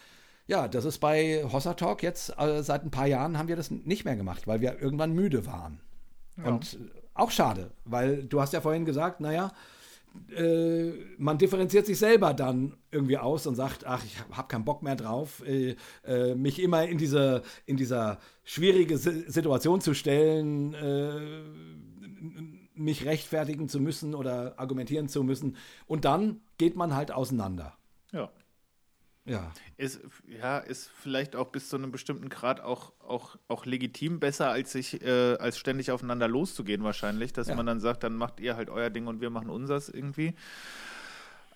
Ja, das ist bei Hossa Talk jetzt, äh, seit ein paar Jahren haben wir das nicht mehr gemacht, weil wir irgendwann müde waren. Und äh, auch schade, weil du hast ja vorhin gesagt, naja, äh, man differenziert sich selber dann irgendwie aus und sagt, ach, ich habe keinen Bock mehr drauf, äh, äh, mich immer in diese in dieser schwierige Si- Situation zu stellen, äh, mich rechtfertigen zu müssen oder argumentieren zu müssen. Und dann geht man halt auseinander. Ja. Ist, ja, ist vielleicht auch bis zu einem bestimmten Grad auch, auch, auch legitim besser, als sich, äh, als ständig aufeinander loszugehen, wahrscheinlich, dass Ja. man dann sagt, dann macht ihr halt euer Ding und wir machen unseres irgendwie.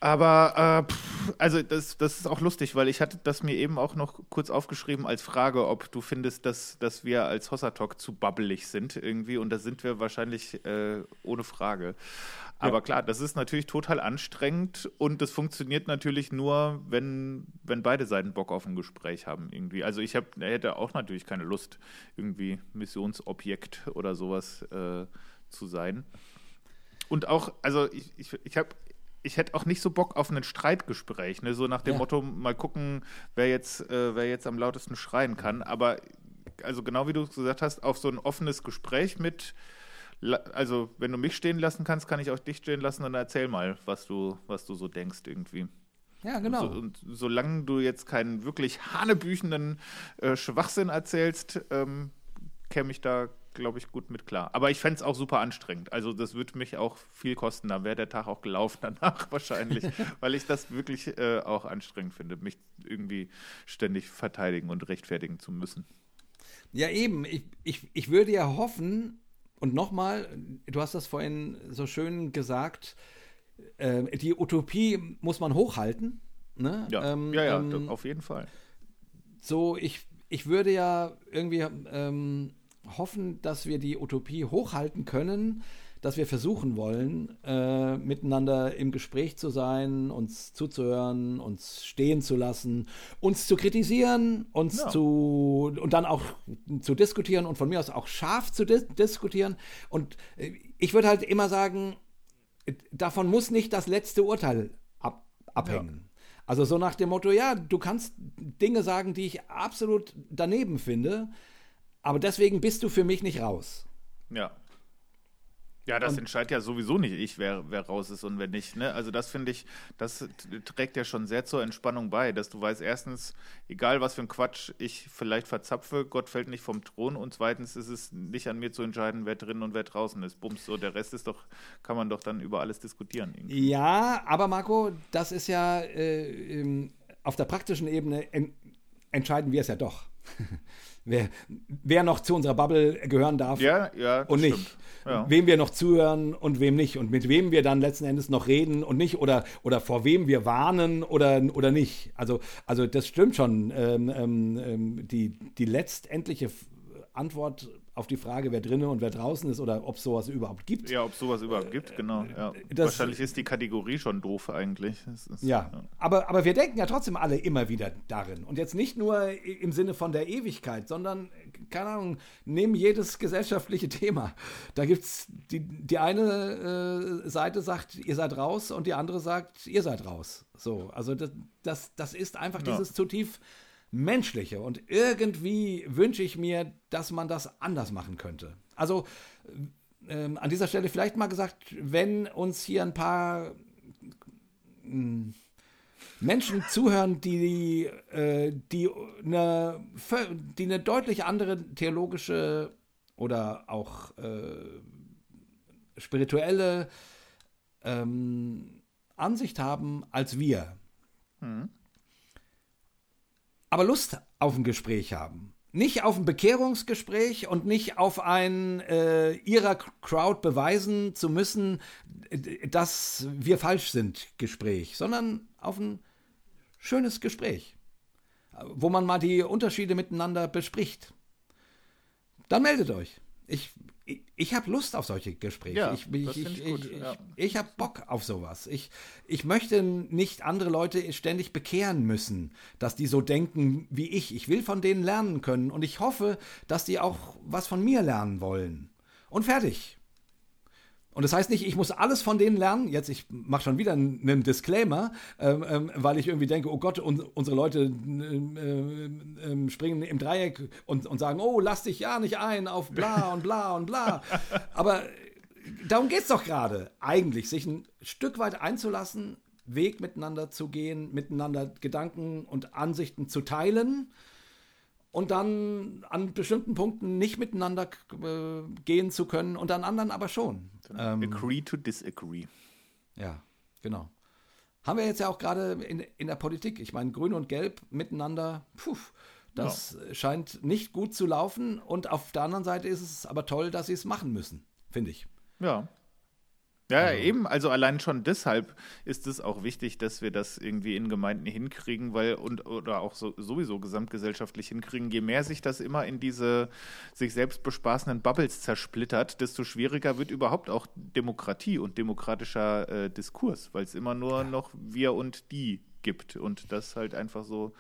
Aber äh, pff, also das, das ist auch lustig, weil ich hatte das mir eben auch noch kurz aufgeschrieben als Frage, ob du findest, dass, dass wir als Hossatalk zu babbelig sind irgendwie und da sind wir wahrscheinlich äh, ohne Frage. Aber klar, das ist natürlich total anstrengend und das funktioniert natürlich nur, wenn, wenn beide Seiten Bock auf ein Gespräch haben irgendwie. Also ich hab, hätte auch natürlich keine Lust, irgendwie Missionsobjekt oder sowas äh, zu sein. Und auch, also ich, ich, ich habe ich hätte auch nicht so Bock auf ein Streitgespräch, ne? so nach dem Ja. Motto, mal gucken, wer jetzt, äh, wer jetzt am lautesten schreien kann. Aber also genau wie du es gesagt hast, auf so ein offenes Gespräch mit, also wenn du mich stehen lassen kannst, kann ich auch dich stehen lassen und erzähl mal, was du, was du so denkst irgendwie. Ja, genau. So, und solange du jetzt keinen wirklich hanebüchenden äh, Schwachsinn erzählst, ähm, käme ich da, glaube ich, gut mit klar. Aber ich fände es auch super anstrengend. Also das würde mich auch viel kosten. Da wäre der Tag auch gelaufen [LAUGHS] danach wahrscheinlich, [LAUGHS] weil ich das wirklich äh, auch anstrengend finde, mich irgendwie ständig verteidigen und rechtfertigen zu müssen. Ja, eben. Ich, ich, ich würde ja hoffen, und nochmal, du hast das vorhin so schön gesagt, äh, die Utopie muss man hochhalten. Ne? Ja, Ähm, ja, ja, ähm, auf jeden Fall. so, ich, ich würde ja irgendwie ähm, hoffen, dass wir die Utopie hochhalten können, dass wir versuchen wollen, äh, miteinander im Gespräch zu sein, uns zuzuhören, uns stehen zu lassen, uns zu kritisieren, uns Ja. zu und dann auch zu diskutieren und von mir aus auch scharf zu dis diskutieren. Und äh, ich würde halt immer sagen, davon muss nicht das letzte Urteil ab abhängen. Also so nach dem Motto, ja, du kannst Dinge sagen, die ich absolut daneben finde, aber deswegen bist du für mich nicht raus. Ja. Ja, das entscheidet ja sowieso nicht ich, wer, wer raus ist und wer nicht. Ne? Also das finde ich, das trägt ja schon sehr zur Entspannung bei, dass du weißt, erstens, egal was für ein Quatsch ich vielleicht verzapfe, Gott fällt nicht vom Thron und zweitens ist es nicht an mir zu entscheiden, wer drin und wer draußen ist. Bums, so der Rest ist doch, kann man doch dann über alles diskutieren. Irgendwie. Ja, aber Marco, das ist ja äh, ähm, auf der praktischen Ebene en entscheiden wir es ja doch. [LAUGHS] wer, wer noch zu unserer Bubble gehören darf Ja, ja, und nicht. stimmt. Ja. Wem wir noch zuhören und wem nicht. Und mit wem wir dann letzten Endes noch reden und nicht. Oder, oder vor wem wir warnen oder, oder nicht. Also, also das stimmt schon. Ähm, ähm, ähm, die, die letztendliche Antwort auf die Frage, wer drinnen und wer draußen ist oder ob es sowas überhaupt gibt. Ja, ob es sowas überhaupt gibt, genau. Ja. Äh, das- Wahrscheinlich ist die Kategorie schon doof eigentlich. Ist, Ja, Aber, aber wir denken ja trotzdem alle immer wieder darin. Und jetzt nicht nur im Sinne von der Ewigkeit, sondern, keine Ahnung, nehmen jedes gesellschaftliche Thema. Da gibt es die, die eine äh, Seite sagt, ihr seid raus und die andere sagt, ihr seid raus. So, also das, das, das ist einfach Ja. dieses zutiefst Menschliche. Und irgendwie wünsche ich mir, dass man das anders machen könnte. Also ähm, an dieser Stelle vielleicht mal gesagt, wenn uns hier ein paar mh, Menschen zuhören, die, äh, die, eine, die eine deutlich andere theologische oder auch äh, spirituelle ähm, Ansicht haben als wir. Aber Lust auf ein Gespräch haben. Nicht auf ein Bekehrungsgespräch und nicht auf ein äh, ihrer Crowd beweisen zu müssen, dass wir falsch sind Gespräch, sondern auf ein schönes Gespräch, wo man mal die Unterschiede miteinander bespricht. Dann meldet euch. Ich, ich, ich habe Lust auf solche Gespräche. Ja, ich ich, ich ich, ja. ich habe Bock auf sowas. Ich, ich möchte nicht andere Leute ständig bekehren müssen, dass die so denken wie ich. Ich will von denen lernen können und ich hoffe, dass die auch was von mir lernen wollen. Und fertig. Und das heißt nicht, ich muss alles von denen lernen. Jetzt, ich mache schon wieder einen Disclaimer, ähm, ähm, weil ich irgendwie denke, oh Gott, un unsere Leute ähm, ähm, ähm, springen im Dreieck und, und sagen, oh, lass dich ja nicht ein auf bla und bla und bla. [LAUGHS] Aber darum geht es doch gerade. Eigentlich, sich ein Stück weit einzulassen, Weg miteinander zu gehen, miteinander Gedanken und Ansichten zu teilen und dann an bestimmten Punkten nicht miteinander äh, gehen zu können und an anderen aber schon. Ähm, Agree to disagree. ja, genau. Haben wir jetzt ja auch gerade in, in der Politik. Ich meine, Grün und Gelb miteinander, puh, das scheint nicht gut zu laufen. Und auf der anderen Seite ist es aber toll, dass sie es machen müssen, finde ich. Ja. Ja, ja, eben, also allein schon deshalb ist es auch wichtig, dass wir das irgendwie in Gemeinden hinkriegen, weil und oder auch so, sowieso gesamtgesellschaftlich hinkriegen. Je mehr sich das immer in diese sich selbst bespaßenden Bubbles zersplittert, desto schwieriger wird überhaupt auch Demokratie und demokratischer äh, Diskurs, weil es immer nur noch wir und die gibt und das halt einfach so,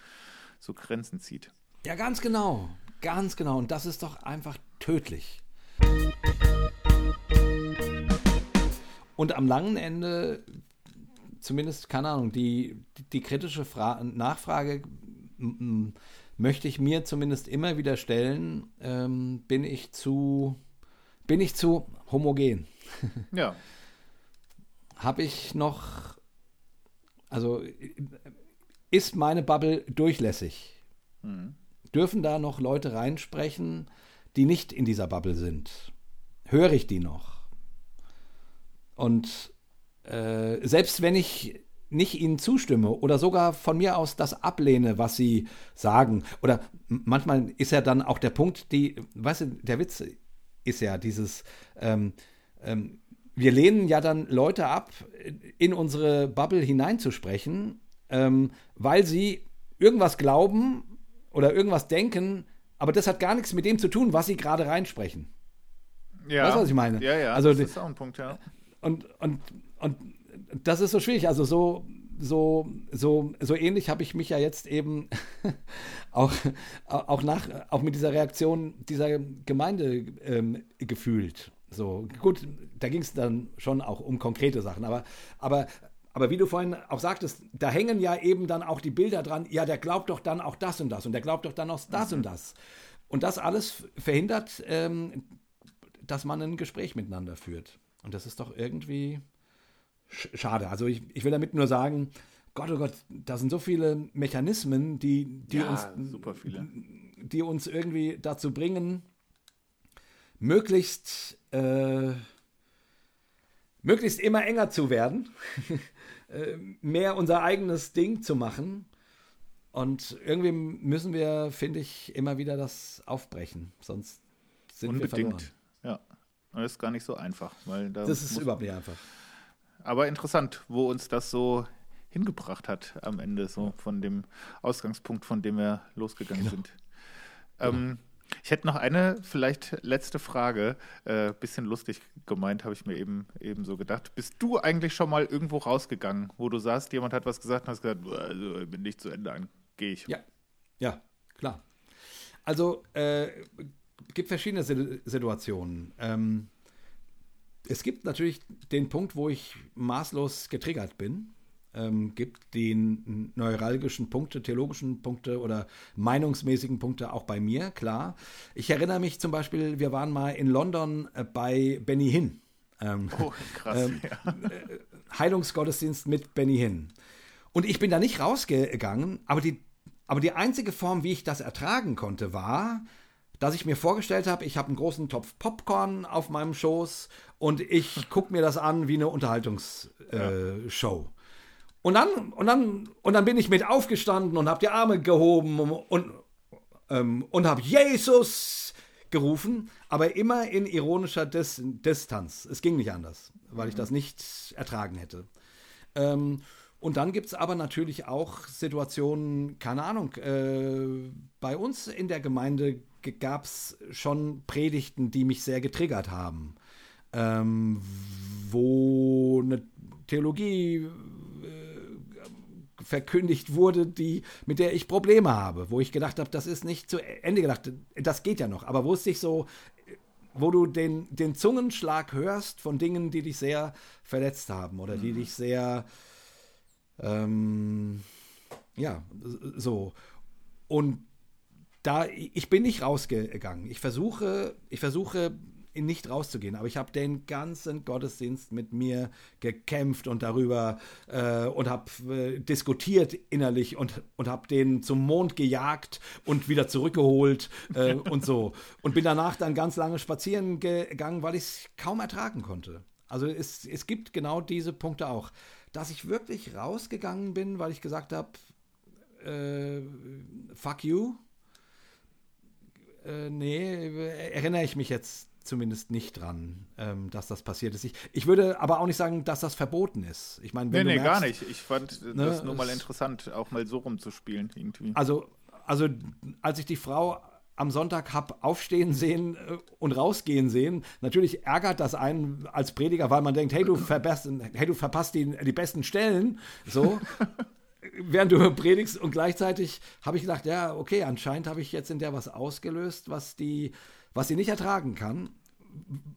so Grenzen zieht. Ja, ganz genau. Ganz genau. Und das ist doch einfach tödlich. Und am langen Ende, zumindest, keine Ahnung, die, die, die kritische Fra Nachfrage möchte ich mir zumindest immer wieder stellen, ähm, bin ich zu, bin ich zu homogen? [LAUGHS] Ja. Habe ich noch, also ist meine Bubble durchlässig? Mhm. Dürfen da noch Leute reinsprechen, die nicht in dieser Bubble sind? Höre ich die noch? Und äh, selbst wenn ich nicht ihnen zustimme oder sogar von mir aus das ablehne, was sie sagen, oder manchmal ist ja dann auch der Punkt, die, weißt du, der Witz ist ja dieses, ähm, ähm, wir lehnen ja dann Leute ab, in unsere Bubble hineinzusprechen, ähm, weil sie irgendwas glauben oder irgendwas denken, aber das hat gar nichts mit dem zu tun, was sie gerade reinsprechen. Ja. Weißt du, was ich meine? Ja, ja, also, das ist auch ein Punkt, ja. Und, und, und das ist so schwierig. Also so, so, so, so ähnlich habe ich mich ja jetzt eben [LAUGHS] auch, auch, nach, auch mit dieser Reaktion dieser Gemeinde ähm, gefühlt. So, gut, da ging es dann schon auch um konkrete Sachen, aber, aber, aber wie du vorhin auch sagtest, da hängen ja eben dann auch die Bilder dran, ja, der glaubt doch dann auch das und das und der glaubt doch dann auch das mhm. und das. Und das alles verhindert, ähm, dass man ein Gespräch miteinander führt. Und das ist doch irgendwie, schade. Also ich, ich will damit nur sagen, Gott, oh Gott, da sind so viele Mechanismen, die, die, ja, uns, die uns irgendwie dazu bringen, möglichst, äh, möglichst immer enger zu werden, [LAUGHS] äh, mehr unser eigenes Ding zu machen. Und irgendwie müssen wir, finde ich, immer wieder das aufbrechen. Sonst sind Unbedingt. wir verloren. Das ist gar nicht so einfach. Weil da das ist überhaupt nicht einfach aber interessant, wo uns das so hingebracht hat am Ende, so von dem Ausgangspunkt, von dem wir losgegangen genau. sind. Ähm. Ich hätte noch eine vielleicht letzte Frage. Äh, bisschen lustig gemeint, habe ich mir eben, eben so gedacht. Bist du eigentlich schon mal irgendwo rausgegangen, wo du sagst, jemand hat was gesagt und hast gesagt, also, bin nicht zu Ende an, gehe ich. Ja, ja, klar. Also äh, gibt verschiedene Situationen. Ähm, es gibt natürlich den Punkt, wo ich maßlos getriggert bin. Ähm, gibt die neuralgischen Punkte, theologischen Punkte oder meinungsmäßigen Punkte auch bei mir, klar. Ich erinnere mich zum Beispiel, wir waren mal in London äh, bei Benny Hinn. Ähm, oh, krass. Ähm, ja. Äh, Heilungsgottesdienst mit Benny Hinn. Und ich bin da nicht rausgegangen, aber die, aber die einzige Form, wie ich das ertragen konnte, war, dass ich mir vorgestellt habe, ich habe einen großen Topf Popcorn auf meinem Schoß und ich [LAUGHS] gucke mir das an wie eine Unterhaltungsshow. Äh, ja. Und dann, und, dann, und dann bin ich mit aufgestanden und habe die Arme gehoben und, und, ähm, und habe Jesus gerufen, aber immer in ironischer Dis Distanz. Es ging nicht anders, weil mhm. ich das nicht ertragen hätte. Ähm, und dann gibt es aber natürlich auch Situationen, keine Ahnung, äh, bei uns in der Gemeinde gab es schon Predigten, die mich sehr getriggert haben ähm, wo eine Theologie äh, verkündigt wurde, die, mit der ich Probleme habe, wo ich gedacht habe, das ist nicht zu Ende gedacht, das geht ja noch, aber wo es sich so, wo du den, den Zungenschlag hörst von Dingen, die dich sehr verletzt haben oder die mhm. dich sehr, ähm, ja, so. Und da, ich bin nicht rausgegangen. Ich versuche, ich versuche nicht rauszugehen. Aber ich habe den ganzen Gottesdienst mit mir gekämpft und darüber äh, und habe äh, diskutiert innerlich und, und habe den zum Mond gejagt und wieder zurückgeholt äh, [LAUGHS] und so. Und bin danach dann ganz lange spazieren gegangen, weil ich es kaum ertragen konnte. Also es, es gibt genau diese Punkte auch. Dass ich wirklich rausgegangen bin, weil ich gesagt habe, äh, fuck you. Äh, nee, erinnere ich mich jetzt zumindest nicht dran, ähm, dass das passiert ist. Ich, ich würde aber auch nicht sagen, dass das verboten ist. Ich meine, nee, nee, merkst, gar nicht. Ich fand ne, das nur mal interessant, auch mal so rumzuspielen irgendwie. Also, also als ich die Frau am Sonntag habe aufstehen sehen äh, und rausgehen sehen. Natürlich ärgert das einen als Prediger, weil man denkt, hey, du verpasst, hey, du verpasst die, die besten Stellen. So. [LAUGHS] während du [LAUGHS] predigst und gleichzeitig habe ich gedacht, ja, okay, anscheinend habe ich jetzt in der was ausgelöst, was die, was sie nicht ertragen kann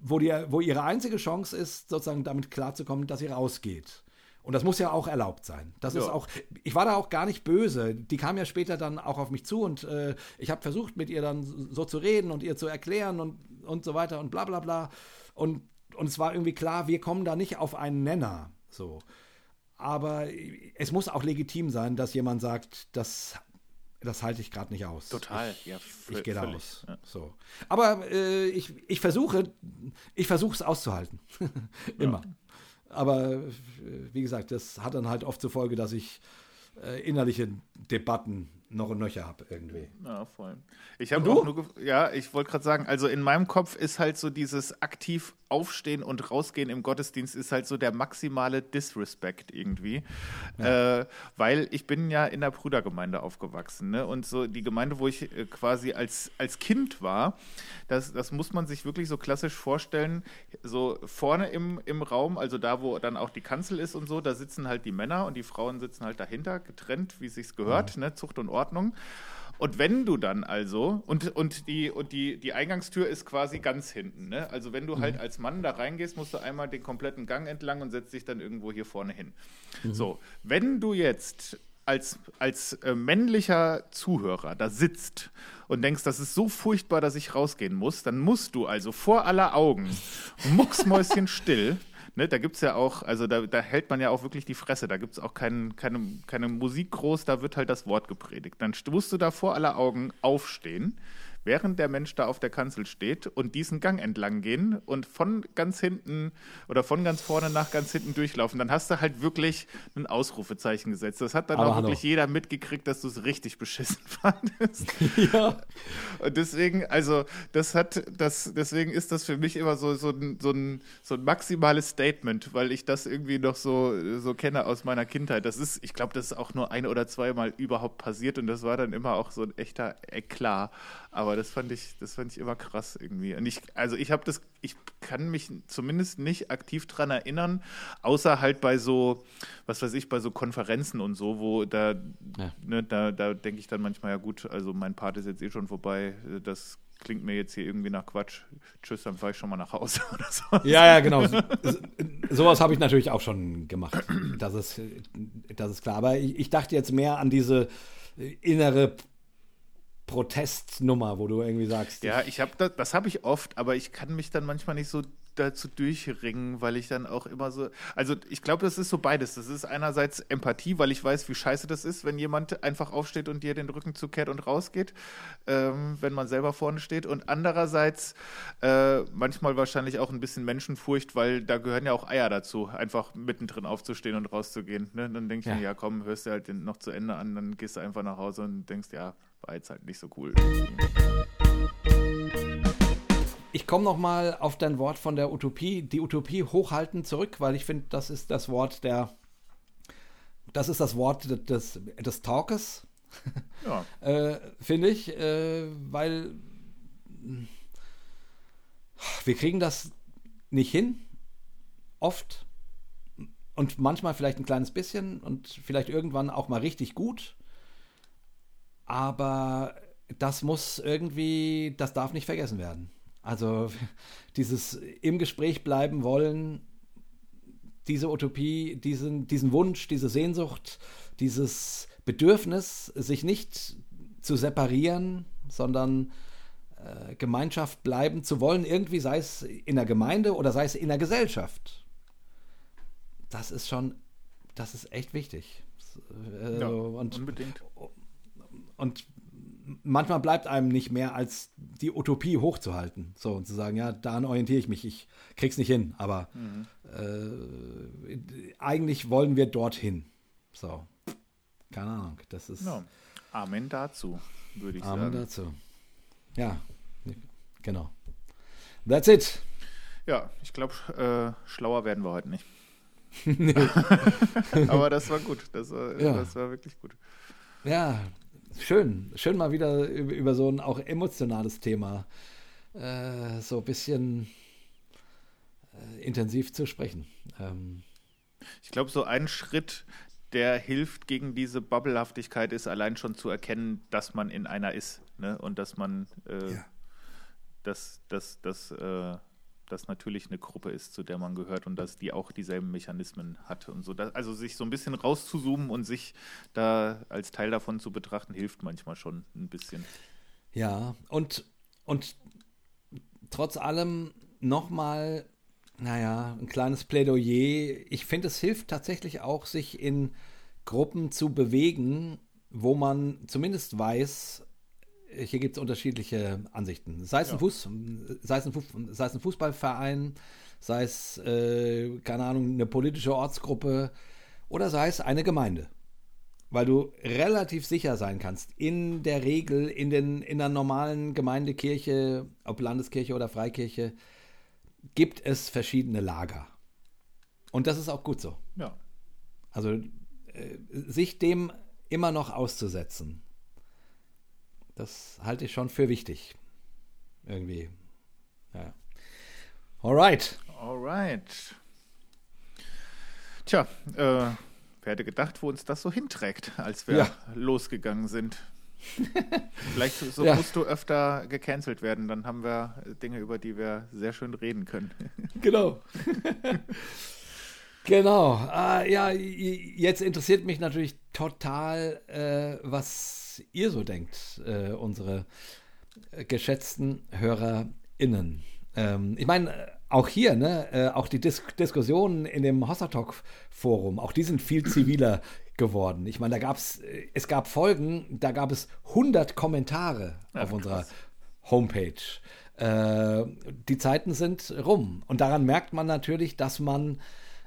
wo, die, wo ihre einzige Chance ist, sozusagen damit klarzukommen, dass sie rausgeht. Und das muss ja auch erlaubt sein. Das Ja. ist auch, ich war da auch gar nicht böse. Die kam ja später dann auch auf mich zu und äh, ich habe versucht, mit ihr dann so zu reden und ihr zu erklären und, und so weiter und bla bla bla. Und, und es war irgendwie klar, wir kommen da nicht auf einen Nenner. So. Aber es muss auch legitim sein, dass jemand sagt, das, das halte ich gerade nicht aus. Total, Ich, ja, ich gehe da raus. ja. So. Aber äh, ich, ich versuche, ich versuche es auszuhalten. [LAUGHS] Immer. Aber äh, wie gesagt, das hat dann halt oft zur Folge, dass ich äh, innerliche Debatten noch und nöcher habe irgendwie. Ja, voll. Ich habe auch nur, ja, ich wollte gerade sagen, also in meinem Kopf ist halt so dieses aktiv aufstehen und rausgehen im Gottesdienst ist halt so der maximale Disrespect irgendwie, äh, weil ich bin ja in der Brüdergemeinde aufgewachsen, ne? Und so die Gemeinde, wo ich äh, quasi als als Kind war, das das muss man sich wirklich so klassisch vorstellen, so vorne im im Raum, also da wo dann auch die Kanzel ist und so, da sitzen halt die Männer und die Frauen sitzen halt dahinter getrennt, wie es sich gehört, ne? Zucht und Ordnung. Und wenn du dann also, und, und, die, und die, die Eingangstür ist quasi ganz hinten, ne? Also wenn du halt als Mann da reingehst, musst du einmal den kompletten Gang entlang und setzt dich dann irgendwo hier vorne hin. So, wenn du jetzt als, als äh, männlicher Zuhörer da sitzt und denkst, das ist so furchtbar, dass ich rausgehen muss, dann musst du also vor aller Augen [LAUGHS] mucksmäuschen still. Ne, da gibt es ja auch, also da, da hält man ja auch wirklich die Fresse, da gibt es auch kein, keine, keine Musik groß, da wird halt das Wort gepredigt. Dann st- musst du da vor aller Augen aufstehen, während der Mensch da auf der Kanzel steht und diesen Gang entlang gehen und von ganz hinten oder von ganz vorne nach ganz hinten durchlaufen. Dann hast du halt wirklich ein Ausrufezeichen gesetzt. Das hat dann Aber auch hallo. wirklich jeder mitgekriegt, dass du es richtig beschissen [LAUGHS] fandest. [LAUGHS] Ja. Und deswegen, also, das hat, das, deswegen ist das für mich immer so, so, ein, so, ein, so ein maximales Statement, weil ich das irgendwie noch so, so kenne aus meiner Kindheit. Das ist, ich glaube, das ist auch nur ein oder zweimal überhaupt passiert und das war dann immer auch so ein echter Eklat. Aber das fand ich, das fand ich immer krass irgendwie. Und ich, also ich habe das, ich kann mich zumindest nicht aktiv dran erinnern, außer halt bei so, was weiß ich, bei so Konferenzen und so, wo da, Ja. ne, da, da denke ich dann manchmal, ja gut, also mein Part ist jetzt eh schon vorbei, das klingt mir jetzt hier irgendwie nach Quatsch. Tschüss, dann fahre ich schon mal nach Hause [LAUGHS] oder so. Ja, ja, genau. So, sowas habe ich natürlich auch schon gemacht. Das ist, das ist klar. Aber ich, ich dachte jetzt mehr an diese innere Protestnummer, wo du irgendwie sagst, Ja, ich habe das, das habe ich oft, aber ich kann mich dann manchmal nicht so dazu durchringen, weil ich dann auch immer so, also ich glaube, das ist so beides. Das ist einerseits Empathie, weil ich weiß, wie scheiße das ist, wenn jemand einfach aufsteht und dir den Rücken zukehrt und rausgeht, ähm, wenn man selber vorne steht. Und andererseits äh, manchmal wahrscheinlich auch ein bisschen Menschenfurcht, weil da gehören ja auch Eier dazu, einfach mittendrin aufzustehen und rauszugehen. Ne? Dann denke ich Ja. mir, ja komm, hörst du halt den noch zu Ende an, dann gehst du einfach nach Hause und denkst, ja, war jetzt halt nicht so cool. Ich komme noch mal auf dein Wort von der Utopie, die Utopie hochhalten zurück, weil ich finde, das ist das Wort der, das ist das Wort des, des Talkes, [LAUGHS] Ja. äh, finde ich, äh, weil mh, wir kriegen das nicht hin, oft und manchmal vielleicht ein kleines bisschen und vielleicht irgendwann auch mal richtig gut, aber das muss irgendwie, das darf nicht vergessen werden. Also [LAUGHS] dieses im Gespräch bleiben wollen, diese Utopie, diesen, diesen Wunsch, diese Sehnsucht, dieses Bedürfnis, sich nicht zu separieren, sondern äh, Gemeinschaft bleiben zu wollen, irgendwie sei es in der Gemeinde oder sei es in der Gesellschaft. Das ist schon, das ist echt wichtig. Äh, Ja, und, unbedingt. Und manchmal bleibt einem nicht mehr, als die Utopie hochzuhalten. So und zu sagen, ja, daran orientiere ich mich, ich krieg's nicht hin, aber äh, eigentlich wollen wir dorthin. So. Keine Ahnung. Das ist Ja. Amen dazu, würde ich Amen sagen. dazu. Ja, genau. That's it. Ja, ich glaube, äh, schlauer werden wir heute nicht. [LAUGHS] [LAUGHS] Aber das war gut. Das war, Ja. das war wirklich gut. Ja, schön. Schön mal wieder über, über so ein auch emotionales Thema äh, so ein bisschen äh, intensiv zu sprechen. Ähm, Ich glaube, so ein Schritt, der hilft gegen diese Bubbelhaftigkeit, ist allein schon zu erkennen, dass man in einer ist. Ne? Und dass man, äh, Ja. dass, dass, dass, äh, das natürlich eine Gruppe ist, zu der man gehört und dass die auch dieselben Mechanismen hat und so. Das, also sich so ein bisschen rauszuzoomen und sich da als Teil davon zu betrachten, hilft manchmal schon ein bisschen. Ja, und, und trotz allem nochmal, naja, ein kleines Plädoyer. Ich finde, es hilft tatsächlich auch, sich in Gruppen zu bewegen, wo man zumindest weiß, hier gibt es unterschiedliche Ansichten. Sei es, ja. ein Fuß, sei, es ein sei es ein Fußballverein, sei es, äh, keine Ahnung, eine politische Ortsgruppe oder sei es eine Gemeinde. Weil du relativ sicher sein kannst, in der Regel, in, den, in der normalen Gemeindekirche, ob Landeskirche oder Freikirche, gibt es verschiedene Lager. Und das ist auch gut so. Ja. Also äh, sich dem immer noch auszusetzen das halte ich schon für wichtig. Irgendwie. Ja. Alright. Alright. Tja, äh, wer hätte gedacht, wo uns das so hinträgt, als wir ja. losgegangen sind. [LAUGHS] Vielleicht so ja. musst du öfter gecancelt werden, dann haben wir Dinge, über die wir sehr schön reden können. [LAUGHS] genau. genau. Ah, ja, jetzt interessiert mich natürlich total, äh, was ihr so denkt, äh, unsere geschätzten HörerInnen. Ähm, ich meine, auch hier, ne, äh, auch die Dis Diskussionen in dem Hossertalk-Forum, auch die sind viel ziviler geworden. Ich meine, da gab es, äh, es gab Folgen, da gab es 100 Kommentare ja, auf unserer Homepage. Äh, die Zeiten sind rum. Und daran merkt man natürlich, dass man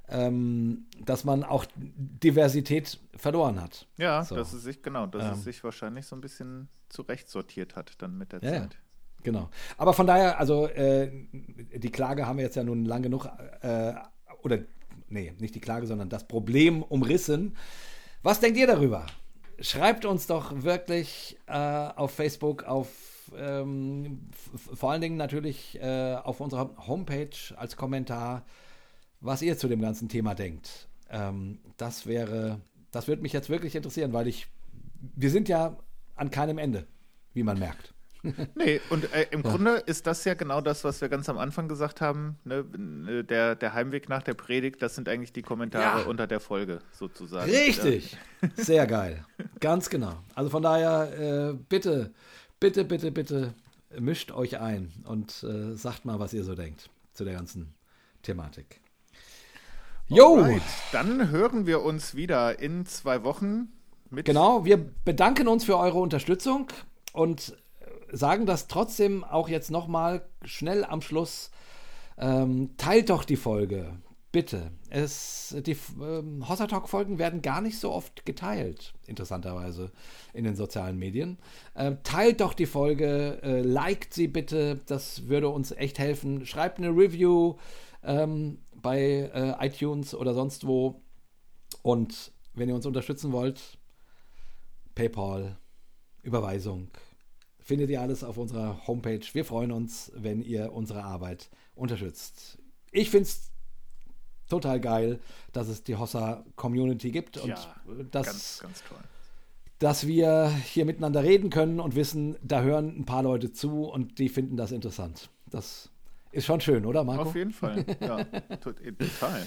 ähm, dass man auch Diversität verloren hat. Ja, so. dass es sich, genau, dass ähm. es sich wahrscheinlich so ein bisschen zurechtsortiert hat dann mit der ja, Zeit. Genau. Aber von daher, also äh, die Klage haben wir jetzt ja nun lang genug, äh, oder nee, nicht die Klage, sondern das Problem umrissen. Was denkt ihr darüber? Schreibt uns doch wirklich äh, auf Facebook, auf ähm, vor allen Dingen natürlich äh, auf unserer Homepage als Kommentar was ihr zu dem ganzen Thema denkt. Ähm, das wäre, das würde mich jetzt wirklich interessieren, weil ich, wir sind ja an keinem Ende, wie man merkt. [LAUGHS] nee, und äh, im ja. Grunde ist das ja genau das, was wir ganz am Anfang gesagt haben. Ne? Der, der Heimweg nach der Predigt, das sind eigentlich die Kommentare ja. unter der Folge sozusagen. Richtig, ja. [LAUGHS] sehr geil. Ganz genau. Also von daher, äh, bitte, bitte, bitte, bitte mischt euch ein und äh, sagt mal, was ihr so denkt zu der ganzen Thematik. Jo! Alright. Dann hören wir uns wieder in zwei Wochen mit. Genau, wir bedanken uns für eure Unterstützung und sagen das trotzdem auch jetzt nochmal schnell am Schluss. Ähm, teilt doch die Folge, bitte. Es, die ähm, Hossa Talk-Folgen werden gar nicht so oft geteilt, interessanterweise, in den sozialen Medien. Ähm, teilt doch die Folge, äh, liked sie bitte, das würde uns echt helfen. Schreibt eine Review. Ähm, bei äh, iTunes oder sonst wo. Und wenn ihr uns unterstützen wollt, PayPal, Überweisung, findet ihr alles auf unserer Homepage. Wir freuen uns, wenn ihr unsere Arbeit unterstützt. Ich finde es total geil, dass es die Hossa Community gibt und ja, dass, ganz, ganz toll. dass wir hier miteinander reden können und wissen, da hören ein paar Leute zu und die finden das interessant. Das ist schon schön, oder Marco? Auf jeden Fall, ja, [LAUGHS] total.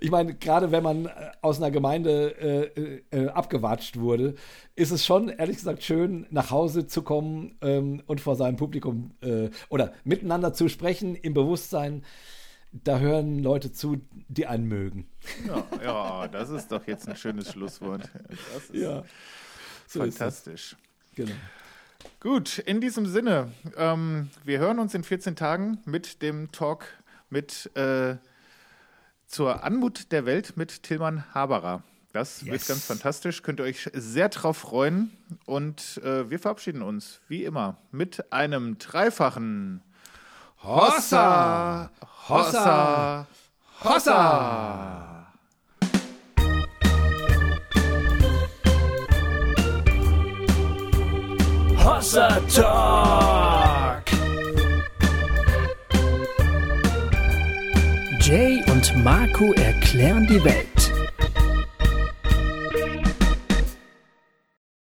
Ich meine, gerade wenn man äh, aus einer Gemeinde äh, äh, abgewatscht wurde, ist es schon, ehrlich gesagt, schön, nach Hause zu kommen ähm, und vor seinem Publikum äh, oder miteinander zu sprechen im Bewusstsein, da hören Leute zu, die einen mögen. Ja, ja das ist doch jetzt ein schönes Schlusswort. Das ist ja, so fantastisch. Ist genau. Gut, in diesem Sinne, ähm, wir hören uns in 14 Tagen mit dem Talk mit äh, zur Anmut der Welt mit Tilman Haberer. Das yes. wird ganz fantastisch, könnt ihr euch sehr drauf freuen. Und äh, wir verabschieden uns, wie immer, mit einem dreifachen Hossa! Hossa! Hossa! Hossa! Hossa Talk. Jay und Marco erklären die Welt.